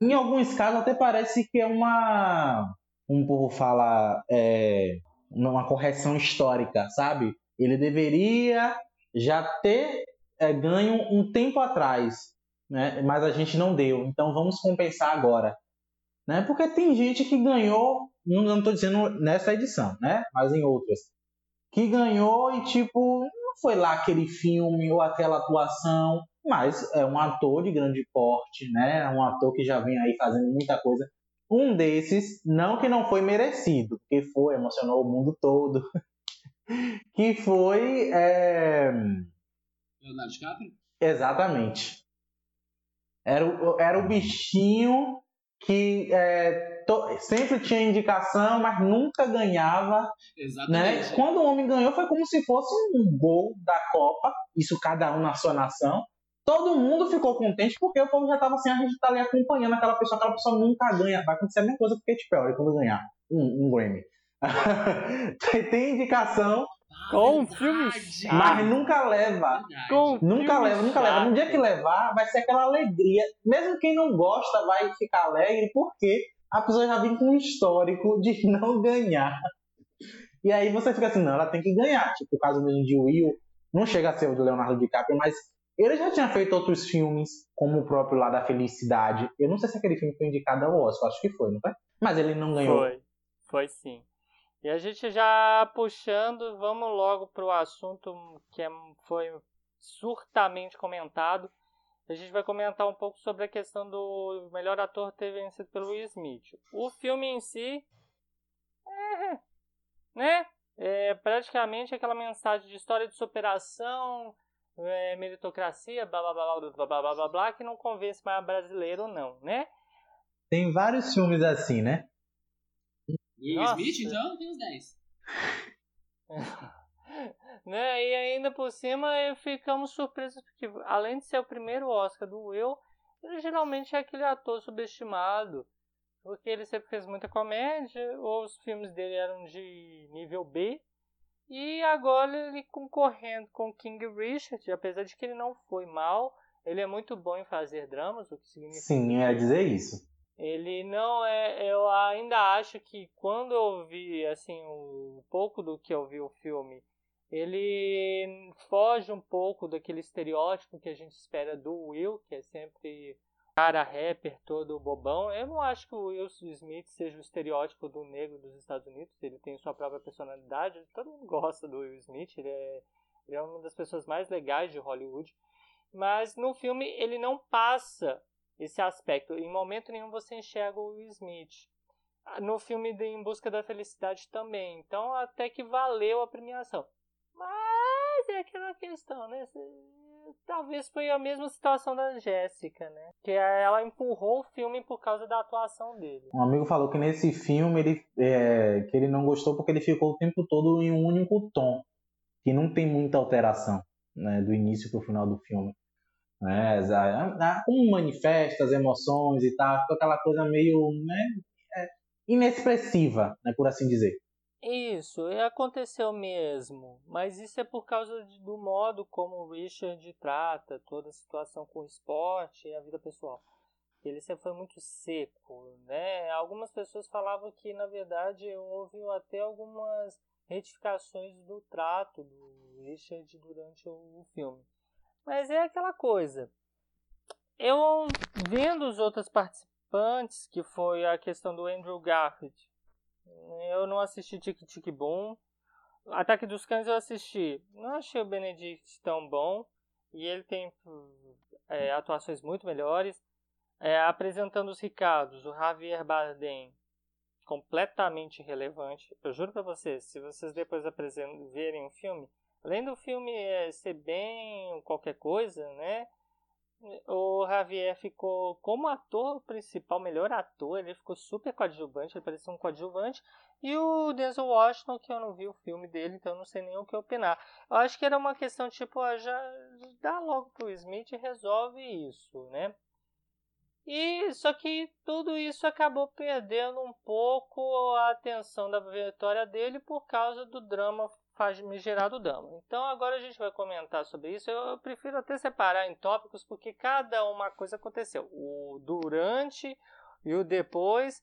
Em alguns casos até parece que é uma, um povo fala, é, uma correção histórica, sabe? Ele deveria já ter é, ganho um tempo atrás, né? Mas a gente não deu, então vamos compensar agora, né? Porque tem gente que ganhou, não estou dizendo nessa edição, né? Mas em outras, que ganhou e tipo não foi lá aquele filme ou aquela atuação mas é um ator de grande porte, né? É um ator que já vem aí fazendo muita coisa. Um desses, não que não foi merecido, porque foi, emocionou o mundo todo, <laughs> que foi... É... Leonardo DiCaprio? Exatamente. Era o, era o bichinho que é, to- sempre tinha indicação, mas nunca ganhava né? Exatamente. Quando o homem ganhou foi como se fosse um gol da Copa, isso cada um na sua nação. Todo mundo ficou contente porque o povo já estava assim, a gente tá ali acompanhando aquela pessoa, aquela pessoa nunca ganha. Vai acontecer a mesma coisa com o Katy Perry quando ganhar um, um Grammy. <laughs> tem, tem indicação, Com um verdade. filme chato. mas nunca leva. Verdade. Com- Nunca Filme leva, nunca leva. No dia que levar, vai ser aquela alegria. Mesmo quem não gosta vai ficar alegre, porque a pessoa já vem com um histórico de <laughs> não ganhar. E aí você fica assim, não, ela tem que ganhar. Tipo, o caso mesmo de Will, não chega a ser o de Leonardo DiCaprio, mas ele já tinha feito outros filmes, como o próprio lá da Felicidade. Eu não sei se aquele filme foi indicado ao Oscar, acho que foi, não foi? Mas ele não ganhou. Foi, foi sim. E a gente já puxando, vamos logo para o assunto que é, foi surtamente comentado. A gente vai comentar um pouco sobre a questão do melhor ator ter vencido pelo Will Smith. O filme em si, é, né? É praticamente aquela mensagem de história de superação, é, meritocracia, blá blá blá, blá blá blá blá blá que não convence mais brasileiro, não, né? Tem vários filmes assim, né? Will Nossa. Smith, então, tem uns 10. <laughs> né? E ainda por cima eh, ficamos surpresos porque além de ser o primeiro Oscar do Will, ele geralmente é aquele ator subestimado, porque ele sempre fez muita comédia, ou os filmes dele eram de nível B. E agora ele concorrendo com King Richard, apesar de que ele não foi mal, ele é muito bom em fazer dramas, o que significa Sim, ia dizer isso. Ele não é. Eu ainda acho que quando eu vi, assim, um pouco do que eu vi o filme, ele foge um pouco daquele estereótipo que a gente espera do Will, que é sempre cara rapper todo bobão. Eu não acho que o Will Smith seja o estereótipo do negro dos Estados Unidos. Ele tem sua própria personalidade. Todo mundo gosta do Will Smith. Ele é, ele é uma das pessoas mais legais de Hollywood. Mas no filme ele não passa esse aspecto. Em momento nenhum você enxerga o Will Smith. Ah, No filme de Em Busca da Felicidade também. Então até que valeu a premiação. Mas é aquela questão, né? Talvez foi a mesma situação da Jéssica, né? Que ela empurrou o filme por causa da atuação dele. Um amigo falou que nesse filme ele, é, que ele não gostou porque ele ficou o tempo todo em um único tom, que não tem muita alteração, né, do início para o final do filme. Né, como manifesta as emoções e tal, ficou aquela coisa meio né, é, inexpressiva, né, por assim dizer. Isso, aconteceu mesmo. Mas isso é por causa de- do modo como o Richard trata toda a situação com o esporte e a vida pessoal. Ele sempre foi muito seco, né? Algumas pessoas falavam que, na verdade, houve até algumas retificações do trato do Richard durante o filme. Mas é aquela coisa. Eu, vendo os outros participantes, que foi a questão do Andrew Garfield, eu não assisti Tic Tic Boom. Ataque dos Cães eu assisti. Não achei o Benedict tão bom. E ele tem é, atuações muito melhores. É, apresentando os Ricardos, o Javier Bardem, completamente irrelevante. Eu juro pra vocês, se vocês depois verem o filme, além do filme é, ser bem qualquer coisa, né? O Javier ficou como ator principal, melhor ator, ele ficou super coadjuvante, ele parecia um coadjuvante. E o Denzel Washington, que eu não vi o filme dele, então não sei nem o que opinar. Eu acho que era uma questão tipo, ó, já dá logo pro Smith e resolve isso, né? E só que tudo isso acabou perdendo um pouco a atenção da vitória dele por causa do drama famigerado drama. Então agora a gente vai comentar sobre isso. Eu prefiro até separar em tópicos porque cada uma coisa aconteceu. O durante e o depois,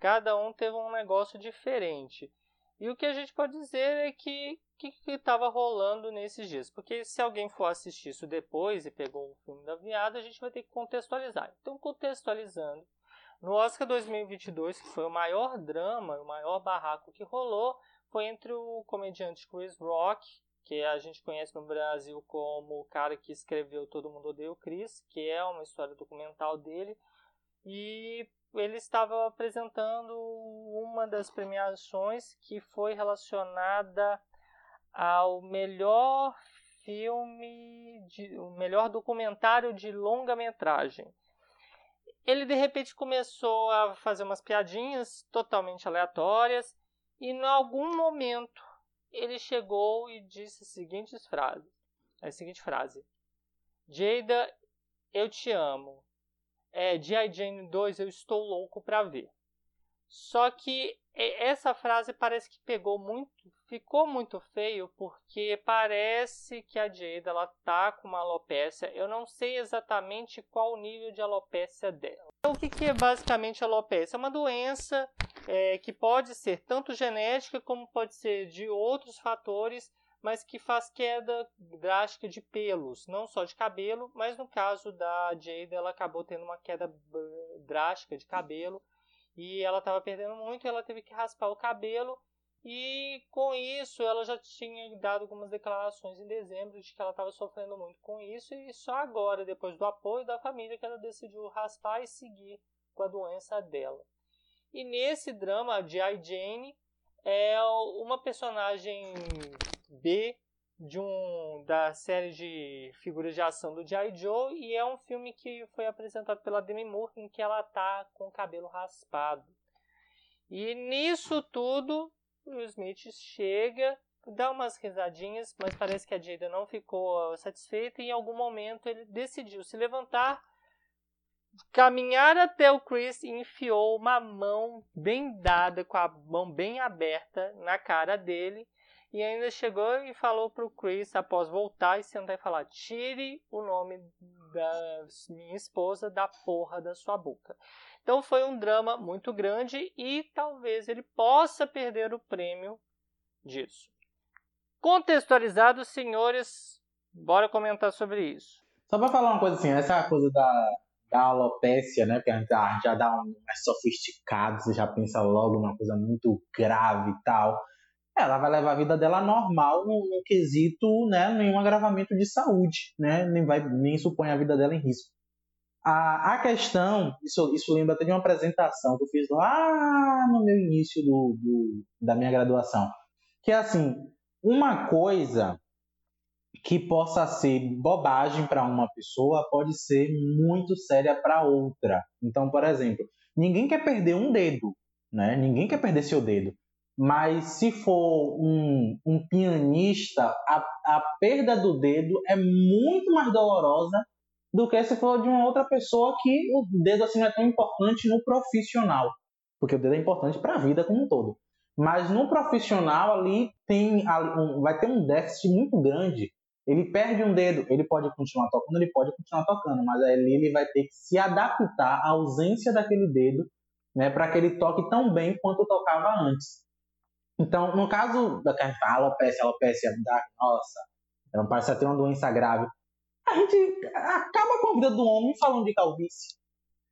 cada um teve um negócio diferente. E o que a gente pode dizer é que que estava rolando nesses dias. Porque se alguém for assistir isso depois e pegou o filme da viada, a gente vai ter que contextualizar. Então, contextualizando, no Oscar 2022, que foi o maior drama, o maior barraco que rolou, foi entre o comediante Chris Rock, que a gente conhece no Brasil como o cara que escreveu Todo Mundo Odeia o Chris, que é uma história documental dele, e ele estava apresentando uma das premiações que foi relacionada ao melhor filme, de, o melhor documentário de longa-metragem. ele de repente começou a fazer umas piadinhas totalmente aleatórias e em algum momento ele chegou e disse as seguintes frases. A seguinte frase: Jada, eu te amo. É, G.I. Jane 2, eu estou louco pra ver. Só que essa frase parece que pegou muito, ficou muito feio, porque parece que a Jada ela tá com uma alopécia. Eu não sei exatamente qual o nível de alopécia dela. Então, o que, que é basicamente alopécia? É uma doença é, que pode ser tanto genética como pode ser de outros fatores, mas que faz queda drástica de pelos, não só de cabelo, mas no caso da Jada, ela acabou tendo uma queda drástica de cabelo e ela estava perdendo muito, ela teve que raspar o cabelo e com isso ela já tinha dado algumas declarações em dezembro de que ela estava sofrendo muito com isso e só agora, depois do apoio da família, que ela decidiu raspar e seguir com a doença dela. E nesse drama, a G.I. Jane é uma personagem B de um da série de figuras de ação do G.I. Joe e é um filme que foi apresentado pela Demi Moore em que ela tá com o cabelo raspado. E nisso tudo, o Smith chega, dá umas risadinhas, mas parece que a Jada não ficou satisfeita e em algum momento ele decidiu se levantar, caminhar até o Chris e enfiou uma mão bem dada, com a mão bem aberta na cara dele e ainda chegou e falou pro Chris, após voltar e sentar e falar: tire o nome da minha esposa da porra da sua boca. Então foi um drama muito grande e talvez ele possa perder o prêmio disso. Contextualizado, senhores, bora comentar sobre isso. Só para falar uma coisa assim, essa coisa da, da alopécia, né? Porque a gente já, dá um mais sofisticado, você já pensa logo numa coisa muito grave e tal ela vai levar a vida dela normal no, no quesito, né, nenhum agravamento de saúde, né, nem vai nem supõe a vida dela em risco. A, a questão, isso, isso lembra até de uma apresentação que eu fiz lá no meu início do, do da minha graduação, que é assim, uma coisa que possa ser bobagem para uma pessoa pode ser muito séria para outra. Então, por exemplo, ninguém quer perder um dedo, né? Ninguém quer perder seu dedo. Mas se for um, um pianista, a, a perda do dedo é muito mais dolorosa do que se for de uma outra pessoa que o dedo assim não é tão importante no profissional, porque o dedo é importante para a vida como um todo. Mas no profissional ali tem vai ter um déficit muito grande. Ele perde um dedo, ele pode continuar tocando, ele pode continuar tocando, mas ali ele vai ter que se adaptar à ausência daquele dedo, né, para que ele toque tão bem quanto tocava antes. Então, no caso da alopecia, alopecia da nossa, ela parece ter uma doença grave. A gente acaba com a vida do homem falando de calvície.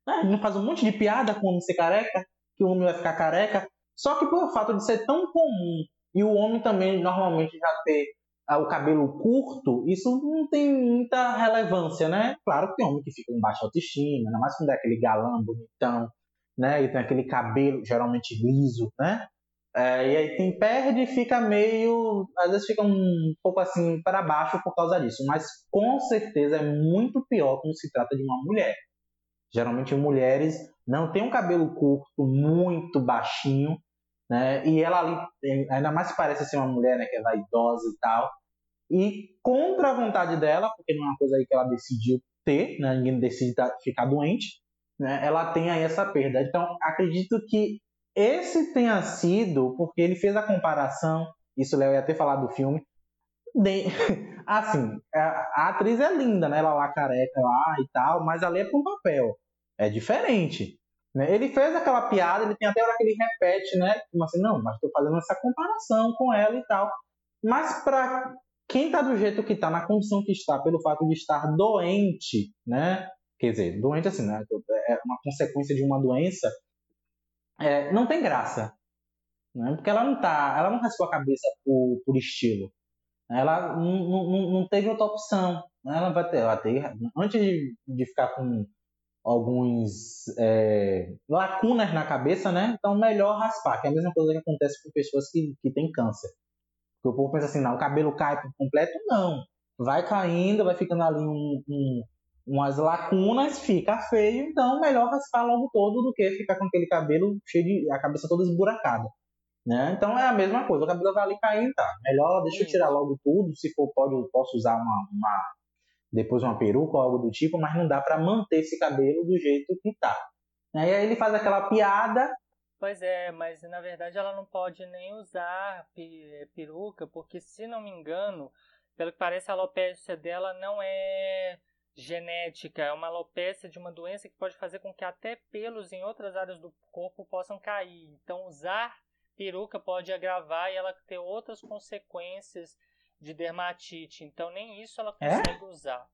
Né? A gente não faz um monte de piada com o homem ser careca, que o homem vai ficar careca. Só que por fato de ser tão comum e o homem também normalmente já ter o cabelo curto, isso não tem muita relevância, né? Claro que tem homem que fica com baixa autoestima, ainda mais quando é aquele galã bonitão, né? E tem aquele cabelo geralmente liso, né? É, e aí quem perde fica meio. Às vezes fica um pouco assim para baixo por causa disso. Mas com certeza é muito pior quando se trata de uma mulher. Geralmente mulheres não têm um cabelo curto, muito baixinho, né? E ela ali, ainda mais parece ser uma mulher, né? Que é vaidosa e tal. E contra a vontade dela, porque não é uma coisa aí que ela decidiu ter, né? Ninguém decide ficar doente, né? Ela tem aí essa perda. Então acredito que esse tenha sido porque ele fez a comparação, isso Léo ia ter falado do filme. De, <laughs> assim, a, a, atriz é linda, né? Ela lá careca lá e tal, mas ali é para um papel. É diferente. Né? Ele fez aquela piada, ele tem até hora que ele repete, né? Como assim, não, mas estou fazendo essa comparação com ela e tal. Mas para quem está do jeito que está, na condição que está, pelo fato de estar doente, né? Quer dizer, doente assim, né? É uma consequência de uma doença é, não tem graça. Né? Porque ela não tá, ela não raspou a cabeça por, por estilo. Ela não, não, não teve outra opção. Né? Ela vai ter, ela ter antes de, de ficar com alguns é, lacunas na cabeça, né? Então melhor raspar, que é a mesma coisa que acontece com pessoas que, que têm câncer. Porque o povo pensa assim, não, o cabelo cai por completo, não. Vai caindo, vai ficando ali um, um, umas lacunas, fica feio, então melhor raspar logo todo do que ficar com aquele cabelo cheio de. a cabeça toda esburacada. Né? Então é a mesma coisa, o cabelo vai ali caindo, tá? Melhor deixa eu tirar logo tudo, se for pode, eu posso usar uma, uma depois uma peruca ou algo do tipo, mas não dá para manter esse cabelo do jeito que tá. E aí ele faz aquela piada. Pois é, mas na verdade ela não pode nem usar peruca, porque se não me engano, pelo que parece a alopecia dela não é genética, é uma alopecia de uma doença que pode fazer com que até pelos em outras áreas do corpo possam cair. Então usar peruca pode agravar e ela ter outras consequências de dermatite. Então nem isso ela é? consegue é? usar.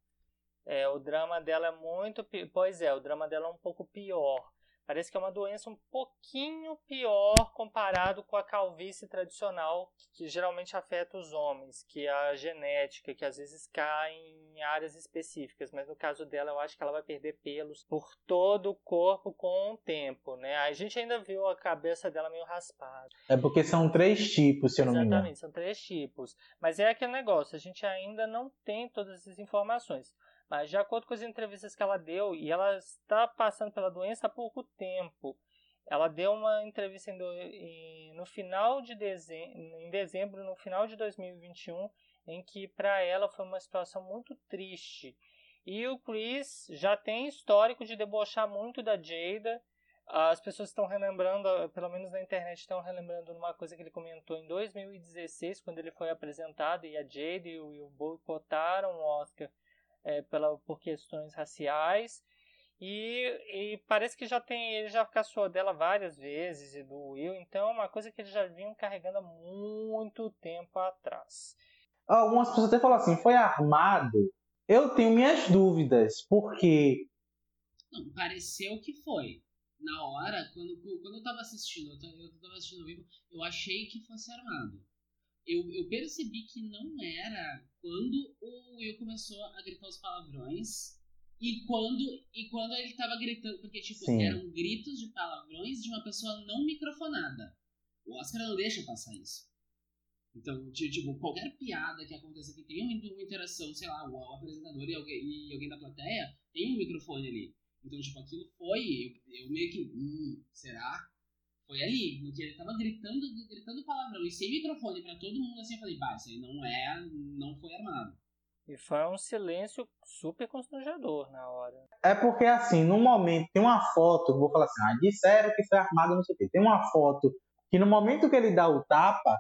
É, o drama dela é muito. Pois é, o drama dela é um pouco pior. Parece que é uma doença um pouquinho pior comparado com a calvície tradicional, que, geralmente afeta os homens, que é a genética, que às vezes cai em áreas específicas, mas no caso dela eu acho que ela vai perder pelos por todo o corpo com o tempo, né? A gente ainda viu a cabeça dela meio raspada. É porque são três tipos, se eu não me engano. Exatamente, são três tipos. Mas é aquele negócio, a gente ainda não tem todas essas informações. Mas de acordo com as entrevistas que ela deu, e ela está passando pela doença há pouco tempo, ela deu uma entrevista em do, em, no final de dezembro, em dezembro, no final de 2021, em que para ela foi uma situação muito triste. E o Chris já tem histórico de debochar muito da Jada. As pessoas estão relembrando, pelo menos na internet, estão relembrando uma coisa que ele comentou em 2016, quando ele foi apresentado e a Jada e o Will boicotaram o Oscar é, pela, por questões raciais. E, e, parece que já tem, ele já caçou dela várias vezes e do Will, então é uma coisa que eles já vinham carregando há muito tempo atrás. Algumas pessoas até falam assim, foi armado. Eu tenho minhas dúvidas, porque. Não, pareceu que foi. Na hora, quando, quando eu tava assistindo, eu tava, eu tava assistindo ao vivo, eu achei que fosse armado eu, eu percebi que não era quando o Will começou a gritar os palavrões e quando, e quando ele tava gritando, porque tipo, Sim. eram gritos de palavrões de uma pessoa não microfonada. O Oscar não deixa passar isso. Então, tipo, qualquer piada que aconteça que tenha uma interação, sei lá, o apresentador e alguém, e alguém da plateia, tem um microfone ali. Então, tipo, aquilo foi, eu, eu meio que, hum, será? Foi ali, no que ele tava gritando, gritando palavrão e sem microfone para todo mundo assim, eu falei, bah, isso aí não é, não foi armado. E foi um silêncio super constrangedor na hora. É porque assim, no momento, tem uma foto, vou falar assim, ah, disseram que foi armado, não sei o quê. Tem uma foto que no momento que ele dá o tapa,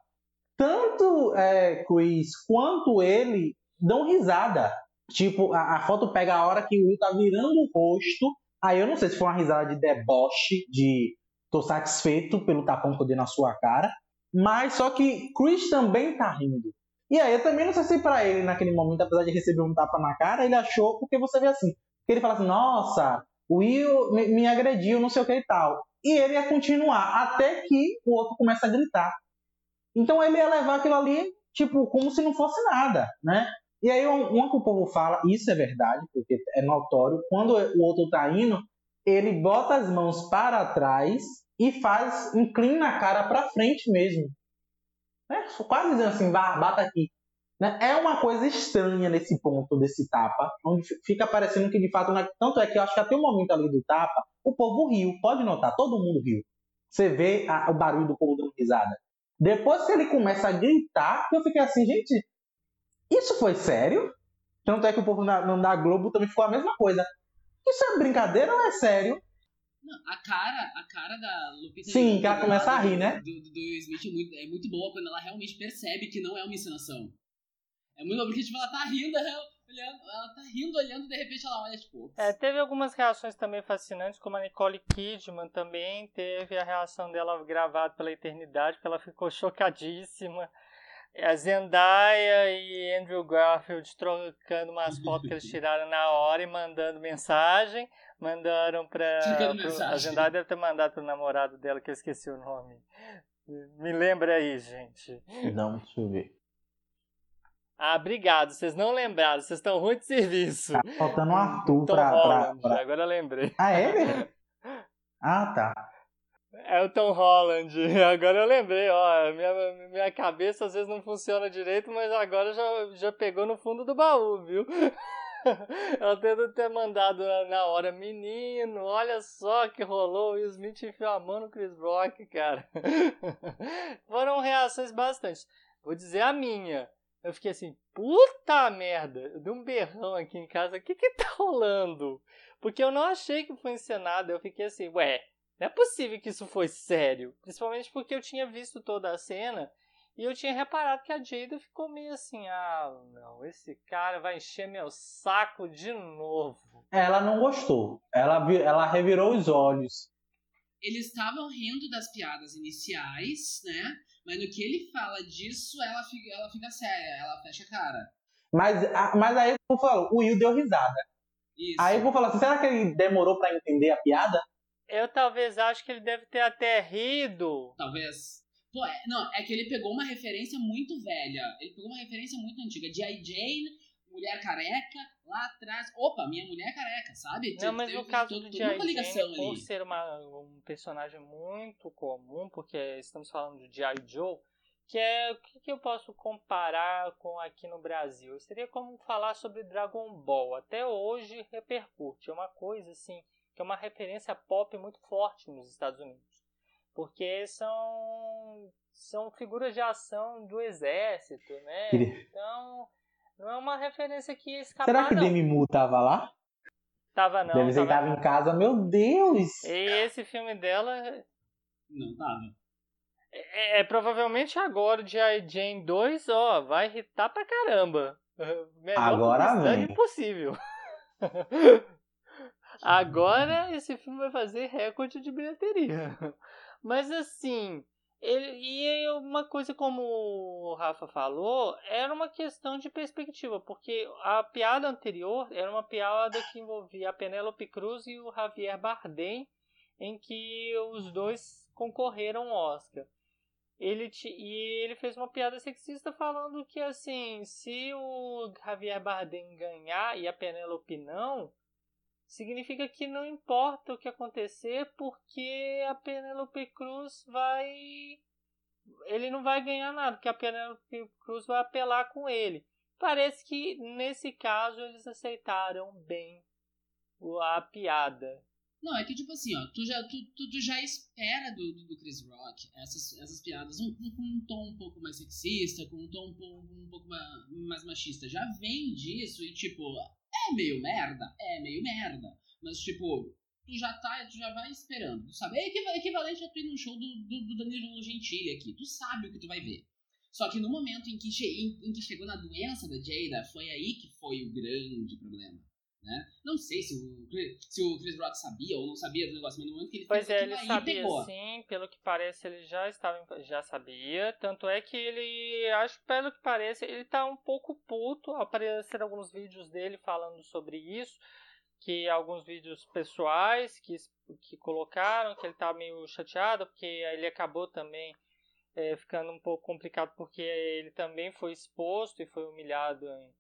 tanto é, Chris quanto ele dão risada. Tipo, a, a foto pega a hora que o Will tá virando o rosto. Aí eu não sei se foi uma risada de deboche, de Tô satisfeito pelo tapão que eu dei na sua cara. Mas só que Chris também tá rindo. E aí eu também não sei se pra ele, naquele momento, apesar de receber um tapa na cara, ele achou, porque você vê assim, que ele fala assim, nossa, o Will me, me agrediu, não sei o que e tal. E ele ia continuar, até que o outro começa a gritar. Então ele ia levar aquilo ali, tipo, como se não fosse nada, né? E aí uma que o povo fala, isso é verdade, porque é notório, quando o outro tá indo, ele bota as mãos para trás e faz, inclina a cara para frente mesmo. Né? Quase dizendo assim, bata aqui. Né? É uma coisa estranha nesse ponto desse tapa, onde fica parecendo que de fato é... Tanto é que eu acho que até o momento ali do tapa, o povo riu. Pode notar, todo mundo riu. Você vê a, o barulho do povo dando risada. Depois que ele começa a gritar, eu fiquei assim, gente, isso foi sério? Tanto é que o povo na, na Globo também ficou a mesma coisa. Isso é brincadeira ou é sério? Não, a cara, a cara da Lupita Sim, que ela começa a rir, né? Do, do, do Smith é muito, é muito boa quando ela realmente percebe que não é uma encenação. É muito bom, porque tipo, ela tá rindo, ela, olhando, ela tá rindo, olhando, e de repente ela olha, tipo. É, teve algumas reações também fascinantes, como a Nicole Kidman também teve a reação dela gravada pela eternidade, porque ela ficou chocadíssima a Zendaya e Andrew Garfield trocando umas fotos que eles tiraram na hora e mandando mensagem. Mandaram pra. <laughs> Pro, a Zendaya deve ter mandado pro namorado dela, que eu esqueci o nome. Me lembra aí, gente. Não, deixa eu ver. Ah, obrigado. Vocês não lembraram, vocês estão ruim de serviço. Tá faltando um Arthur pra, Holland, pra, pra, Agora eu lembrei. Ah, é? <laughs> Ah, tá. É o Tom Holland. <laughs> Agora eu lembrei, ó. Minha, minha cabeça às vezes não funciona direito, mas agora já, já pegou no fundo do baú, viu? <laughs> Ela tendo ter mandado na hora, menino, olha só que rolou. O Smith enfiou a mão no Chris Rock, cara. <laughs> Foram reações bastante. Vou dizer a minha. Eu fiquei assim, puta merda. Eu dei um berrão aqui em casa. O que que tá rolando? Porque eu não achei que foi encenado. Eu fiquei assim, ué, não é possível que isso foi sério. Principalmente porque eu tinha visto toda a cena e eu tinha reparado que a Jada ficou meio assim: ah, não, esse cara vai encher meu saco de novo. Ela não gostou. Ela, ela revirou os olhos. Eles estavam rindo das piadas iniciais, né? Mas no que ele fala disso, ela fica, ela fica séria, ela fecha a cara. Mas, mas aí eu falo, o Will deu risada. Isso. Aí eu vou falar assim, será que ele demorou para entender a piada? Eu talvez acho que ele deve ter até rido. Talvez. Pô, é, não, é que ele pegou uma referência muito velha. Ele pegou uma referência muito antiga. G.I. Jane, mulher careca, lá atrás. Opa, minha mulher careca, sabe? Não, mas no caso do G.I. Jane, por ser uma, um personagem muito comum, porque estamos falando de G.I. Joe, que é o que, que, eu posso comparar com aqui no Brasil? Seria como falar sobre Dragon Ball. Até hoje repercute. É uma coisa assim, que é uma referência pop muito forte nos Estados Unidos porque são são figuras de ação do exército, né? Então, não é uma referência que escapar, Será que não. Demi Moore tava lá? Tava não. Deve ser tava em casa, meu Deus! E esse filme dela... Não tava. É, é, provavelmente agora o G.I. Jane 2, ó, vai irritar pra caramba. Melhor agora vem. impossível. <laughs> agora esse filme vai fazer recorde de bilheteria. Mas assim, ele, e uma coisa como o Rafa falou, era uma questão de perspectiva, porque a piada anterior era uma piada que envolvia a Penélope Cruz e o Javier Bardem, em que os dois concorreram ao Oscar. Ele e ele fez uma piada sexista falando que assim, se o Javier Bardem ganhar e a Penélope não, significa que não importa o que acontecer, porque a Penelope Cruz vai. Ele não vai ganhar nada, porque a Penelope Cruz vai apelar com ele. Parece que nesse caso eles aceitaram bem a piada. Não, é que tipo assim, ó, tu já, tu, tu, tu já espera do, do, do, Chris Rock essas, essas piadas um, um, com um tom um pouco mais sexista, com um tom um pouco, um pouco mais, mais machista. Já vem disso e tipo, é meio merda, é meio merda. Mas, tipo, tu já tá, tu já vai esperando. Tu sabe? É equivalente a tu ir num show do, do, do Danilo Gentili aqui. Tu sabe o que tu vai ver. Só que no momento em que, em, em que chegou na doença da Jada, foi aí que foi o grande problema. Né? Não sei se o, se o Chris Rock sabia ou não sabia do negócio, mas no momento que ele pois é, ele sabia pegou. sim, pelo que parece ele já estava já sabia, tanto é que ele acho que pelo que parece ele tá um pouco puto, apareceram alguns vídeos dele falando sobre isso, que alguns vídeos pessoais que que colocaram que ele tá meio chateado porque ele acabou também é, ficando um pouco complicado porque ele também foi exposto e foi humilhado em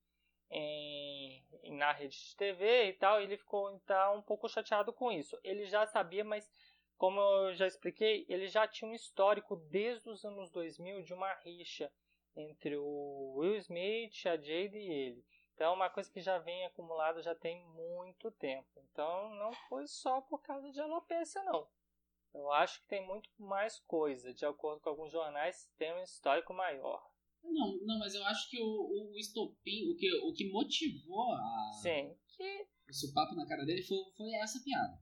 em, na rede de TV e tal, ele ficou então um pouco chateado com isso. Ele já sabia, mas como eu já expliquei, ele já tinha um histórico desde os anos 2000 de uma rixa entre o Will Smith, a Jade e ele. Então, é uma coisa que já vem acumulada já tem muito tempo. Então, não foi só por causa de alopecia, não. Eu acho que tem muito mais coisa. De acordo com alguns jornais, tem um histórico maior. Não, não, mas eu acho que o, o estopim, o que, o que motivou a. Sim. Que... O papo na cara dele foi, foi essa piada.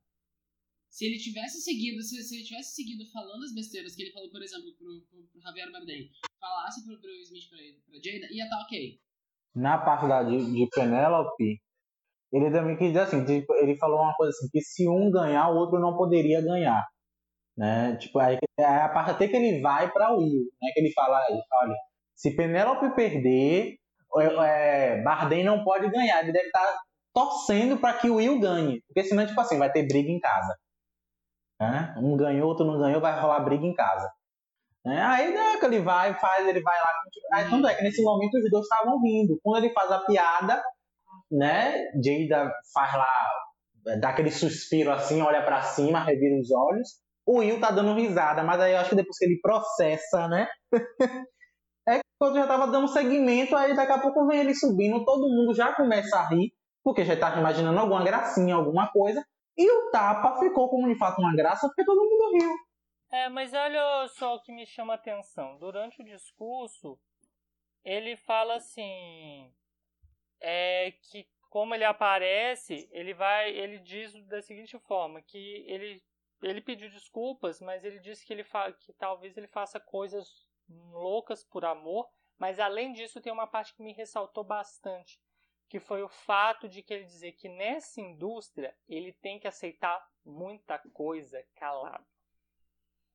Se ele tivesse seguido, se, se, ele tivesse seguido falando as besteiras que ele falou, por exemplo, pro, pro, pro Javier Bardem, falasse pro, pro Smith pra, pra Jada, ia estar tá ok. Na parte da, de, de Penélope, ele também quis dizer assim, tipo, ele falou uma coisa assim, que se um ganhar, o outro não poderia ganhar. Né? Tipo, aí, é a parte até que ele vai para o Will, né? Que ele fala, olha, se Penélope perder, é, é, Bardem não pode ganhar. Ele deve estar torcendo para que o Will ganhe. Porque senão, tipo assim, vai ter briga em casa. Né? Um ganhou, outro não ganhou, vai rolar briga em casa. Né? Aí né, que ele vai, faz, ele vai lá. Aí, tanto é que nesse momento os dois estavam rindo. Quando ele faz a piada, né? Jada faz lá, dá aquele suspiro assim, olha para cima, revira os olhos. O Will tá dando risada, mas aí eu acho que depois que ele processa, né? <laughs> É que quando já tava dando segmento, aí daqui a pouco vem ele subindo, todo mundo já começa a rir. porque já estava imaginando alguma gracinha, alguma coisa, e o tapa ficou como de fato uma graça porque todo mundo riu. É, mas olha só o que me chama a atenção. Durante o discurso, ele fala assim, é que como ele aparece, ele vai, ele diz da seguinte forma que ele ele pediu desculpas, mas ele disse que ele que talvez ele faça coisas loucas por amor, mas além disso tem uma parte que me ressaltou bastante, que foi o fato de que ele dizer que nessa indústria ele tem que aceitar muita coisa calado.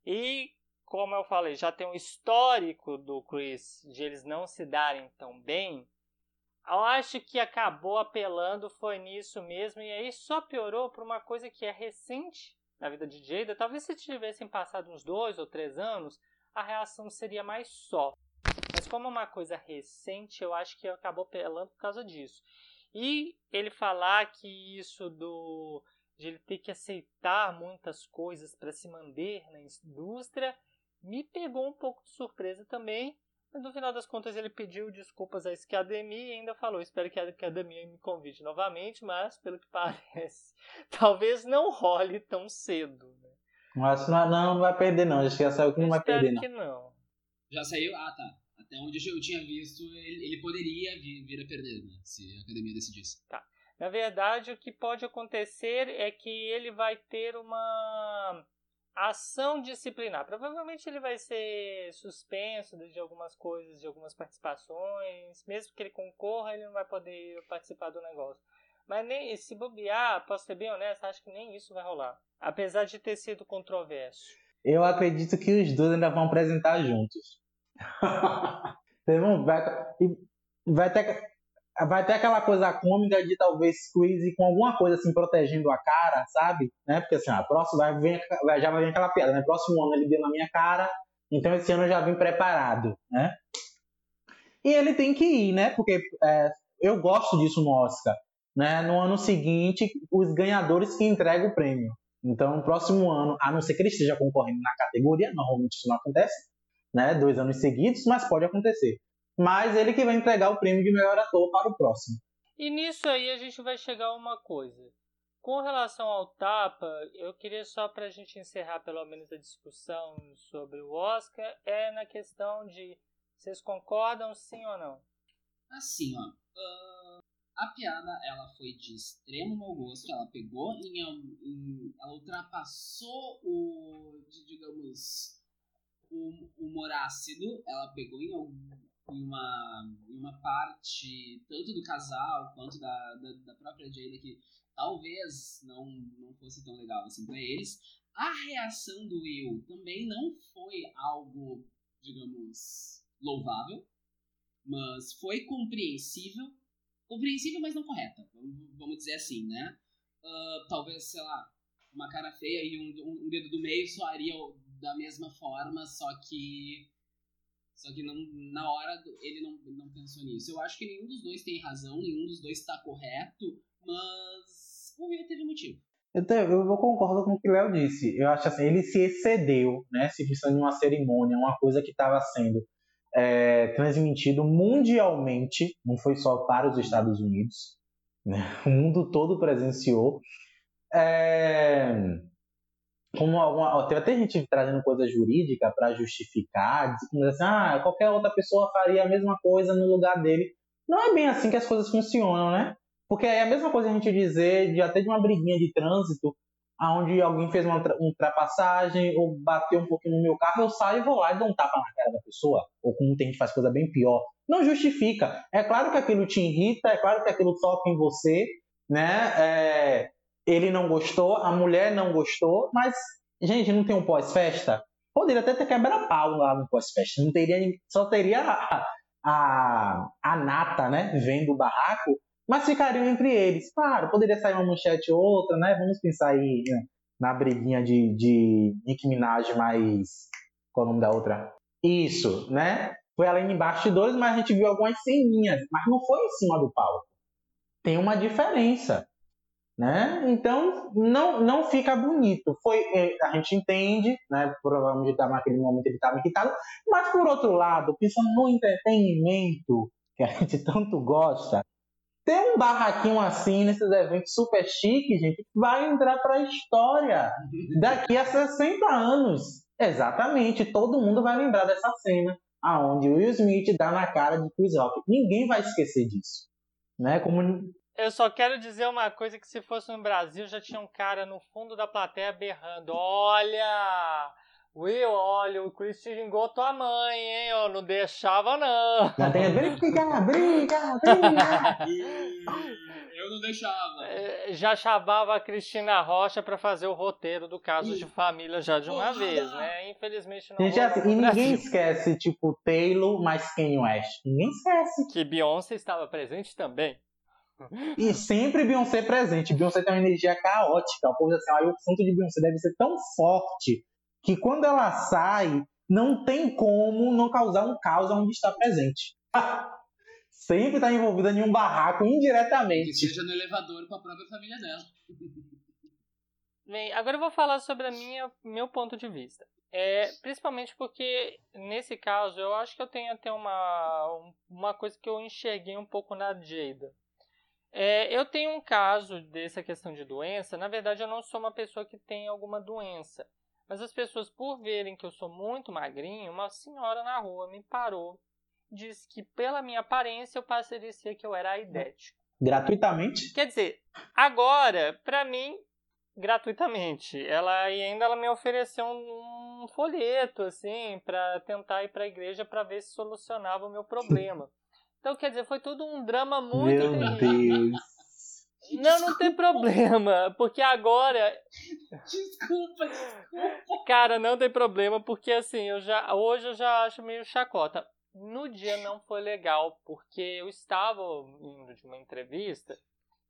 E como eu falei, já tem um histórico do Chris de eles não se darem tão bem, eu acho que acabou apelando foi nisso mesmo, e aí só piorou por uma coisa que é recente na vida de Jada. Talvez se tivessem passado uns dois ou três anos, a reação seria mais soft. Mas como é uma coisa recente, eu acho que acabou apelando por causa disso. E ele falar que isso do de ele ter que aceitar muitas coisas para se manter na indústria me pegou um pouco de surpresa também, mas no final das contas ele pediu desculpas à academia e ainda falou: espero que a academia me convide novamente, mas pelo que <laughs> parece, talvez não role tão cedo. Né? Mas não, não vai perder, não. Acho que já saiu que não vai perder, não. que não. Já saiu? Ah, tá. Até onde eu tinha visto, ele, ele poderia vir, vir, a perder, né? Se a academia decidisse. Tá. Na verdade, o que pode acontecer é que ele vai ter uma ação disciplinar. Provavelmente ele vai ser suspenso de algumas coisas, de algumas participações. Mesmo que ele concorra, ele não vai poder participar do negócio. Mas nem se bobear, posso ser bem honesto, acho que nem isso vai rolar. Apesar de ter sido controverso. Eu acredito que os dois ainda vão apresentar juntos. <laughs> vai, vai ter vai ter aquela coisa cômica de talvez squeeze com alguma coisa assim protegendo a cara, sabe? Né? Porque assim, a próxima vai vir, já vai vir aquela piada, né? Próximo ano ele deu na minha cara, então esse ano eu já vim preparado, né? E ele tem que ir, né? Porque é, eu gosto disso no Oscar, né? No ano seguinte, os ganhadores que entregam o prêmio. Então, no próximo ano, a não ser que ele esteja concorrendo na categoria, normalmente isso não acontece, né? Dois anos seguidos, mas pode acontecer mas ele que vai entregar o prêmio de melhor ator para o próximo. E nisso aí a gente vai chegar a uma coisa. Com relação ao Tapa, eu queria só para a gente encerrar pelo menos a discussão sobre o Oscar, é na questão de vocês concordam sim ou não? Assim, ó. Uh, a piada, ela foi de extremo mau gosto, ela pegou em, em ela ultrapassou o, digamos, o humor ácido, ela pegou em em uma, em uma parte tanto do casal quanto da, da, da própria Jada que talvez não, não fosse tão legal assim para eles. A reação do Will também não foi algo, digamos, louvável, mas foi compreensível. Compreensível, mas não correta, vamos dizer assim, né? Uh, talvez, sei lá, uma cara feia e um, um dedo do meio soaria da mesma forma, só que só que não, na hora ele não, não pensou nisso. Eu acho que nenhum dos dois tem razão, nenhum dos dois está correto, mas o Will teve motivo. Eu, te, eu vou concordo com o que o Léo disse. Eu acho assim, ele se excedeu, né? Se pensando em uma cerimônia, uma coisa que estava sendo é, transmitido mundialmente, não foi só para os Estados Unidos, né? <laughs> o mundo todo presenciou. É, como alguma, até gente trazendo coisa jurídica para justificar, dizendo assim, ah, qualquer outra pessoa faria a mesma coisa no lugar dele. Não é bem assim que as coisas funcionam, né? Porque é a mesma coisa a gente dizer de até de uma briguinha de trânsito, aonde alguém fez uma ultrapassagem ou bateu um pouquinho no meu carro, eu saio e vou lá e dou um tapa na cara da pessoa. Ou como tem gente faz coisa bem pior. Não justifica. É claro que aquilo te irrita, é claro que aquilo toca em você, né? É, ele não gostou, a mulher não gostou, mas, gente, não tem um pós-festa? Poderia até ter quebra-pau lá no pós-festa, não teria, só teria a, a, a nata, né, vendo o barraco, mas ficariam entre eles. Claro, poderia sair uma manchete ou outra, né, vamos pensar aí né, na briguinha de, de Nick Minaj mais... qual o nome da outra? Isso, né? Foi além de bastidores, mas a gente viu algumas ceninhas, mas não foi em cima do palco. Tem uma diferença. Né? Então não, não fica bonito. Foi, é, a gente entende, né? provavelmente estava naquele momento ele estava irritado, mas por outro lado, pensando no entretenimento que a gente tanto gosta, ter um barraquinho assim nesses eventos super chiques, gente, vai entrar para a história daqui a 60 anos. Exatamente, todo mundo vai lembrar dessa cena aonde Will Smith dá na cara de Chris Rock. Ninguém vai esquecer disso, né? Como eu só quero dizer uma coisa que se fosse no Brasil já tinha um cara no fundo da plateia berrando: "Olha, Will, olha, o Chris xingou tua mãe, hein? Eu não deixava, não. Já tem briga, briga, briga. Eu não deixava. É, já chamava a Cristina Rocha para fazer o roteiro do caso de família já de uma vez, né? Infelizmente não. Gente, assim, e ninguém esquece, tipo, Taylor mais Kanye West. Ninguém esquece. Que Beyoncé estava presente também. E sempre Beyoncé presente. Beyoncé tem uma energia caótica. O povo diz assim, ah, o assunto de Beyoncé deve ser tão forte que quando ela sai, não tem como não causar um caos onde está presente. <laughs> Sempre está envolvida em um barraco indiretamente. Que seja no elevador com a própria família dela. <laughs> Bem, agora eu vou falar sobre a minha meu ponto de vista. É, principalmente porque nesse caso eu acho que eu tenho até uma, uma coisa que eu enxerguei um pouco na Jada. É, eu tenho um caso dessa questão de doença. Na verdade, eu não sou uma pessoa que tem alguma doença. Mas as pessoas, por verem que eu sou muito magrinho, uma senhora na rua me parou, disse que pela minha aparência eu parecia que eu era aidético. Gratuitamente? Quer dizer, agora, para mim, gratuitamente. Ela e ainda ela me ofereceu um, um folheto assim para tentar ir para a igreja para ver se solucionava o meu problema. <laughs> Então, quer dizer, foi tudo um drama muito Meu terrível. Deus. Não, não tem problema, porque agora. Desculpa, desculpa. Cara, não tem problema, porque assim, eu já hoje eu já acho meio chacota. No dia não foi legal, porque eu estava indo de uma entrevista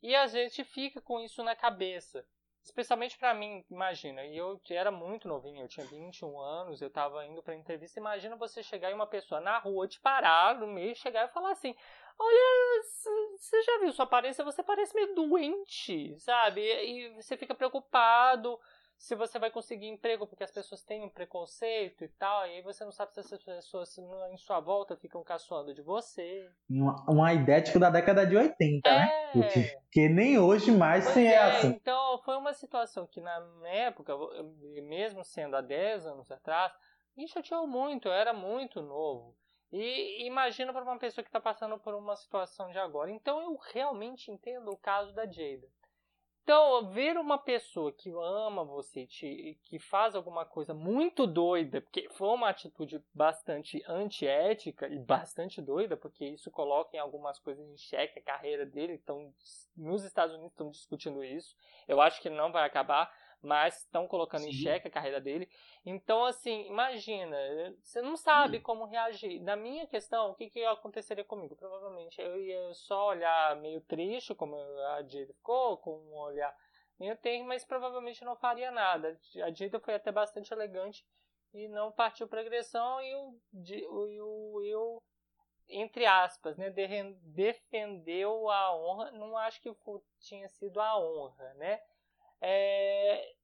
e a gente fica com isso na cabeça. Especialmente para mim, imagina, e eu era muito novinho, eu tinha 21 anos, eu estava indo para entrevista. Imagina você chegar e uma pessoa na rua te parar no meio, chegar e falar assim: Olha, você já viu sua aparência? Você parece meio doente, sabe? E você fica preocupado se você vai conseguir emprego, porque as pessoas têm um preconceito e tal, e aí você não sabe se essas pessoas em sua volta ficam caçoando de você. Um, um idético da década de 80, é. né? Porque, porque nem hoje mais pois se é, assim. Então, foi uma situação que na época, mesmo sendo há 10 anos atrás, me chateou muito, eu era muito novo. E imagina para uma pessoa que está passando por uma situação de agora. Então eu realmente entendo o caso da Jada. Então, ver uma pessoa que ama você, te, que faz alguma coisa muito doida, porque foi uma atitude bastante antiética e bastante doida, porque isso coloca em algumas coisas em xeque a carreira dele. Então, nos Estados Unidos estão discutindo isso. Eu acho que não vai acabar, mas estão colocando Sim. em xeque a carreira dele. Então, assim, imagina, você não sabe hum. como reagir. Na minha questão, o que, que aconteceria comigo? Provavelmente eu ia só olhar meio triste, como a Jada ficou, com um olhar meio termo, mas provavelmente não faria nada. A Jada foi até bastante elegante e não partiu para agressão e o, o, o, entre aspas, né, defendeu a honra. Não acho que tinha sido a honra, né? É,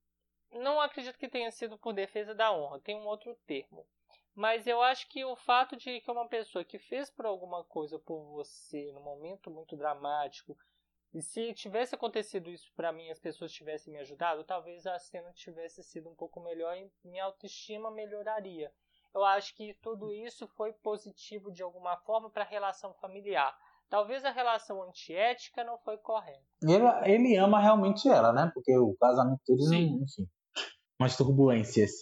não acredito que tenha sido por defesa da honra, tem um outro termo. Mas eu acho que o fato de que uma pessoa que fez por alguma coisa por você num momento muito dramático, e se tivesse acontecido isso para mim, as pessoas tivessem me ajudado, talvez a cena tivesse sido um pouco melhor e minha autoestima melhoraria. Eu acho que tudo isso foi positivo de alguma forma para a relação familiar. Talvez a relação antiética não foi correta. Ele, ele ama realmente ela, né? Porque o casamento deles, Sim. enfim, umas turbulências.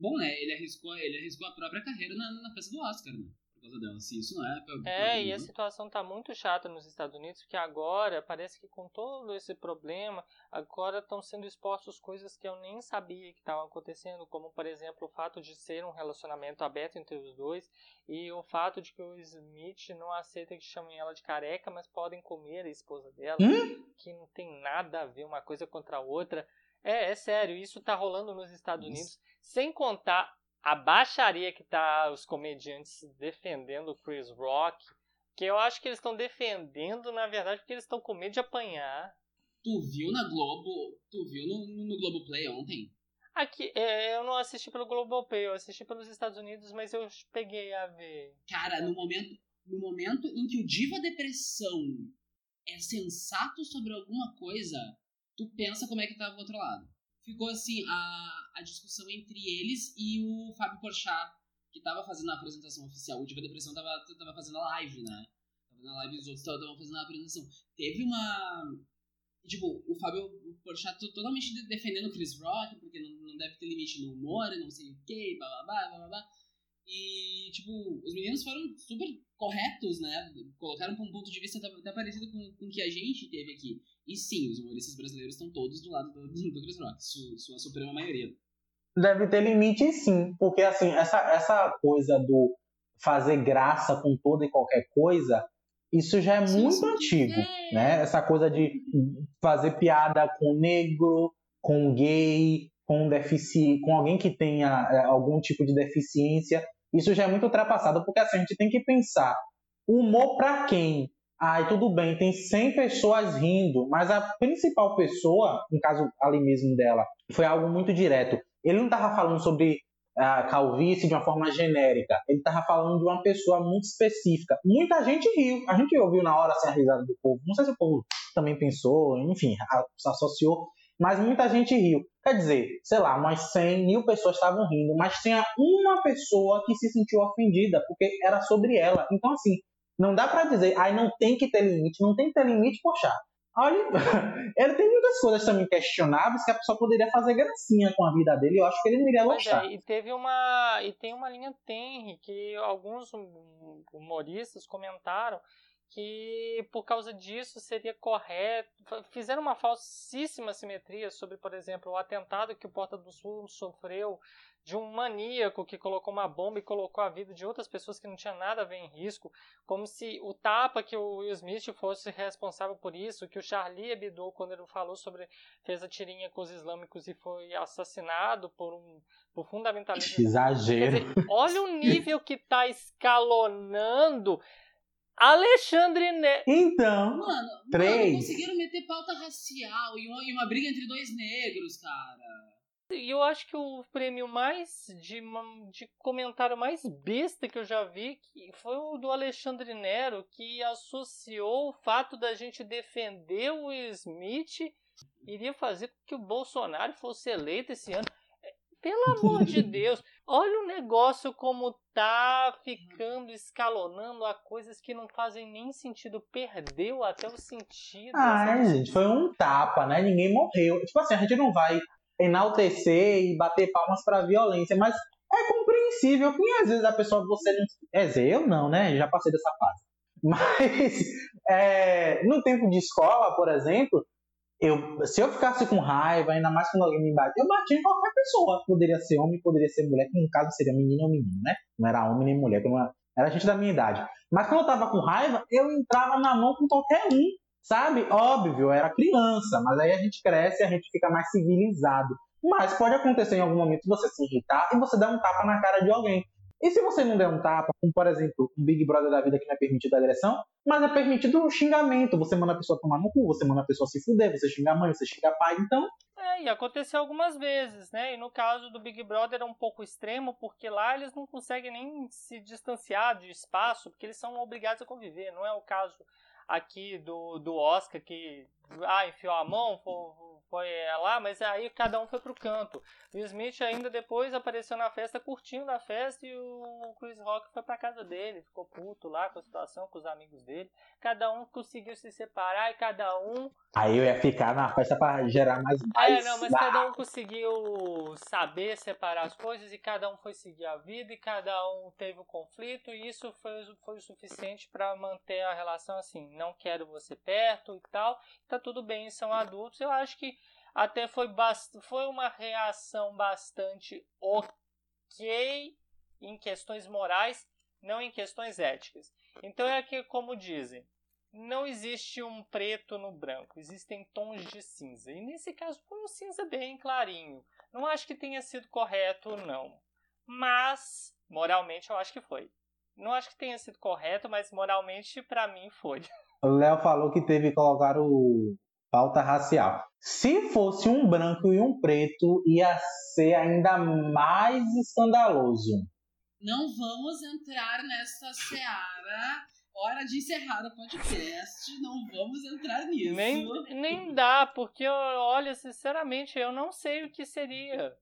Bom, né? Ele arriscou, ele arriscou a própria carreira na, na festa do Oscar, né? Por causa dela. Se isso não é. Pra, pra é, e a situação tá muito chata nos Estados Unidos, porque agora parece que com todo esse problema, agora estão sendo expostos coisas que eu nem sabia que estavam acontecendo, como por exemplo o fato de ser um relacionamento aberto entre os dois e o fato de que o Smith não aceita que chamem ela de careca, mas podem comer a esposa dela, hum? que não tem nada a ver uma coisa contra a outra. É, é sério, isso tá rolando nos Estados Unidos, sem contar a baixaria que tá os comediantes defendendo o Chris Rock, que eu acho que eles estão defendendo, na verdade, porque eles estão com medo de apanhar. Tu viu na Globo, tu viu no, no Globoplay ontem? Aqui, é, eu não assisti pelo Globoplay, eu assisti pelos Estados Unidos, mas eu peguei a ver. Cara, no momento, no momento em que o Diva Depressão é sensato sobre alguma coisa, tu pensa como é que tava o outro lado. Ficou assim a, a discussão entre eles e o Fábio Porchat, que tava fazendo a apresentação oficial. O Diva Depressão tava, tava fazendo a live, né? Tava fazendo a live e os outros estavam fazendo a apresentação. Teve uma. Tipo, o Fábio Porchat totalmente defendendo o Chris Rock, porque não, não deve ter limite no humor, não sei o que, blá blá blá blá blá. E, tipo, os meninos foram super corretos, né? Colocaram um ponto de vista até parecido com o que a gente teve aqui. E sim, os humoristas brasileiros estão todos do lado do, do Chris Rock, su, sua suprema maioria. Deve ter limite sim, porque assim, essa, essa coisa do fazer graça com toda e qualquer coisa, isso já é sim, muito sim. antigo, é. né? Essa coisa de fazer piada com negro, com gay, com defici com alguém que tenha é, algum tipo de deficiência, isso já é muito ultrapassado, porque assim, a gente tem que pensar, humor para quem? Ai, tudo bem, tem 100 pessoas rindo, mas a principal pessoa, no caso ali mesmo dela, foi algo muito direto. Ele não estava falando sobre a calvície de uma forma genérica, ele estava falando de uma pessoa muito específica. Muita gente riu, a gente ouviu na hora assim, a risada do povo. Não sei se o povo também pensou, enfim, associou, mas muita gente riu. Quer dizer, sei lá, umas 100 mil pessoas estavam rindo, mas tinha uma pessoa que se sentiu ofendida, porque era sobre ela. Então, assim, não dá para dizer, ai, não tem que ter limite, não tem que ter limite, poxa. Olha, <laughs> ele tem muitas coisas também questionáveis que a pessoa poderia fazer gracinha com a vida dele. Eu acho que ele não iria gostar. É, e teve uma e tem uma linha tenre que alguns humoristas comentaram que por causa disso seria correto. Fizeram uma falsíssima simetria sobre, por exemplo, o atentado que o Porta do Sul sofreu de um maníaco que colocou uma bomba e colocou a vida de outras pessoas que não tinha nada a ver em risco, como se o tapa que o Will Smith fosse responsável por isso, que o Charlie Hebdo, quando ele falou sobre, fez a tirinha com os islâmicos e foi assassinado por um por fundamentalismo. Exagero. Dizer, olha o nível que está escalonando Alexandre Ne... Então, mano, três. Mano, conseguiram meter pauta racial e uma, e uma briga entre dois negros, cara. E eu acho que o prêmio mais de, de comentário mais besta que eu já vi foi o do Alexandre Nero, que associou o fato da gente defender o Smith iria fazer com que o Bolsonaro fosse eleito esse ano. Pelo amor de <laughs> Deus, olha o negócio como tá ficando escalonando a coisas que não fazem nem sentido. Perdeu até o sentido. Ah, gente, foi um tapa, né? Ninguém morreu. Tipo assim, a gente não vai enaltecer e bater palmas pra violência, mas é compreensível que às vezes a pessoa, você não. É dizer, eu não, né? Já passei dessa fase. <laughs> Mas é, no tempo de escola, por exemplo, eu, se eu ficasse com raiva, ainda mais quando alguém me bate, eu bati em qualquer pessoa. Poderia ser homem, poderia ser mulher, que no caso seria menino ou menino, né? Não era homem nem mulher, era, era gente da minha idade. Mas quando eu tava com raiva, eu entrava na mão com qualquer um, sabe? Óbvio, eu era criança, mas aí a gente cresce e a gente fica mais civilizado. Mas pode acontecer em algum momento você se irritar e você dar um tapa na cara de alguém. E se você não der um tapa, como por exemplo, um Big Brother da vida que não é permitido a agressão, mas é permitido o xingamento. Você manda a pessoa tomar no cu, você manda a pessoa se fuder, você xinga a mãe, você xinga pai, então. É, e aconteceu algumas vezes, né? E no caso do Big Brother é um pouco extremo, porque lá eles não conseguem nem se distanciar de espaço, porque eles são obrigados a conviver. Não é o caso aqui do, do Oscar que ah, enfiou a mão, foi, foi lá, mas aí cada um foi pro canto. O Smith ainda depois apareceu na festa, curtindo a festa, e o Chris Rock foi pra casa dele, ficou puto lá com a situação, com os amigos dele. Cada um conseguiu se separar e cada um. Aí eu ia ficar na festa pra gerar mais. mais é, não, mas cada um conseguiu saber separar as coisas e cada um foi seguir a vida e cada um teve o um conflito, e isso foi, foi o suficiente para manter a relação assim. Não quero você perto e tal. Tá tudo bem, são adultos. Eu acho que até foi, foi uma reação bastante ok em questões morais, não em questões éticas. Então é que, como dizem, não existe um preto no branco, existem tons de cinza. E nesse caso foi um cinza bem clarinho. Não acho que tenha sido correto, não. Mas, moralmente, eu acho que foi. Não acho que tenha sido correto, mas moralmente, para mim, foi. <laughs> O Léo falou que teve que colocar o pauta racial. Se fosse um branco e um preto, ia ser ainda mais escandaloso. Não vamos entrar nessa seara hora de encerrar o podcast. Não vamos entrar nisso. Nem, nem dá, porque olha, sinceramente, eu não sei o que seria.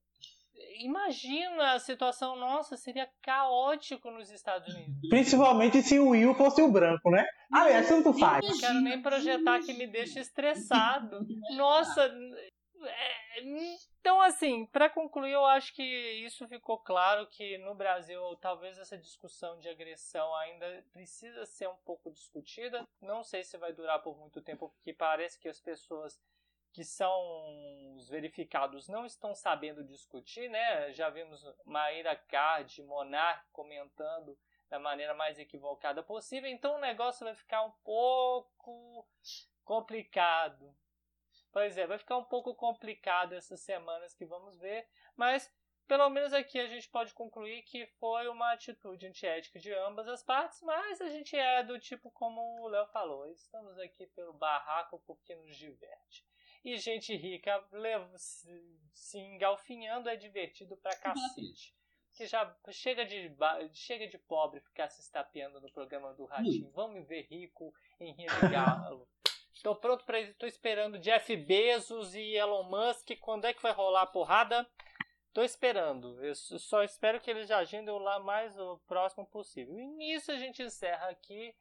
Imagina a situação nossa, seria caótico nos Estados Unidos. Principalmente se o Will fosse o branco, né? Aliás, tanto faz. Não quero nem projetar que me deixe estressado. Nossa, então, assim, para concluir, eu acho que isso ficou claro que no Brasil talvez essa discussão de agressão ainda precisa ser um pouco discutida. Não sei se vai durar por muito tempo, porque parece que as pessoas que são os verificados não estão sabendo discutir, né? Já vimos Maíra Card, Monark comentando da maneira mais equivocada possível, então o negócio vai ficar um pouco complicado. Pois é, vai ficar um pouco complicado essas semanas que vamos ver, mas pelo menos aqui a gente pode concluir que foi uma atitude antiética de ambas as partes, mas a gente é do tipo como o Léo falou, estamos aqui pelo barraco porque nos diverte. E gente rica se engalfinhando é divertido pra cacete. Que já chega de, chega de pobre ficar se estapeando no programa do Ratinho. Vamos me ver rico em Rio Galo. <laughs> Tô pronto para tô esperando Jeff Bezos e Elon Musk. Quando é que vai rolar a porrada? Tô esperando. Eu só espero que eles agendem o lá mais o próximo possível. E nisso a gente encerra aqui.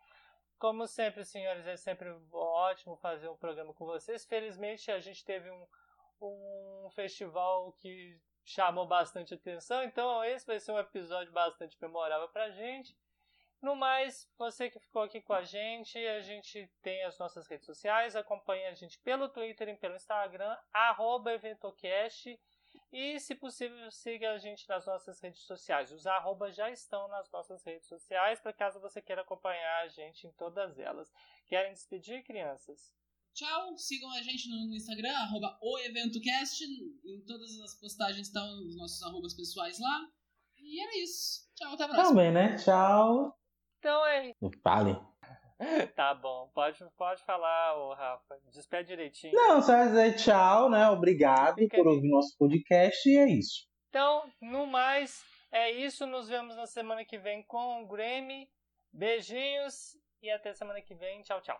Como sempre, senhores, é sempre ótimo fazer um programa com vocês. Felizmente a gente teve um, um festival que chamou bastante atenção, então esse vai ser um episódio bastante memorável pra gente. No mais, você que ficou aqui com a gente, a gente tem as nossas redes sociais, acompanhe a gente pelo Twitter e pelo Instagram, arroba Eventocast, e se possível siga a gente nas nossas redes sociais. Os arrobas já estão nas nossas redes sociais, para caso você queira acompanhar a gente em todas elas. Querem despedir, crianças? Tchau, sigam a gente no Instagram, arroba o EventoCast, em todas as postagens estão os nossos arrobas pessoais lá. E era isso. Tchau, até a próxima. Também, né? Tchau. Então é. Fale. <laughs> Tá bom, pode, pode falar, ô Rafa. Despede direitinho. Não, só dizer tchau, né? Obrigado Fica por ouvir nosso podcast e é isso. Então, no mais, é isso. Nos vemos na semana que vem com o Grammy. Beijinhos e até semana que vem. Tchau, tchau.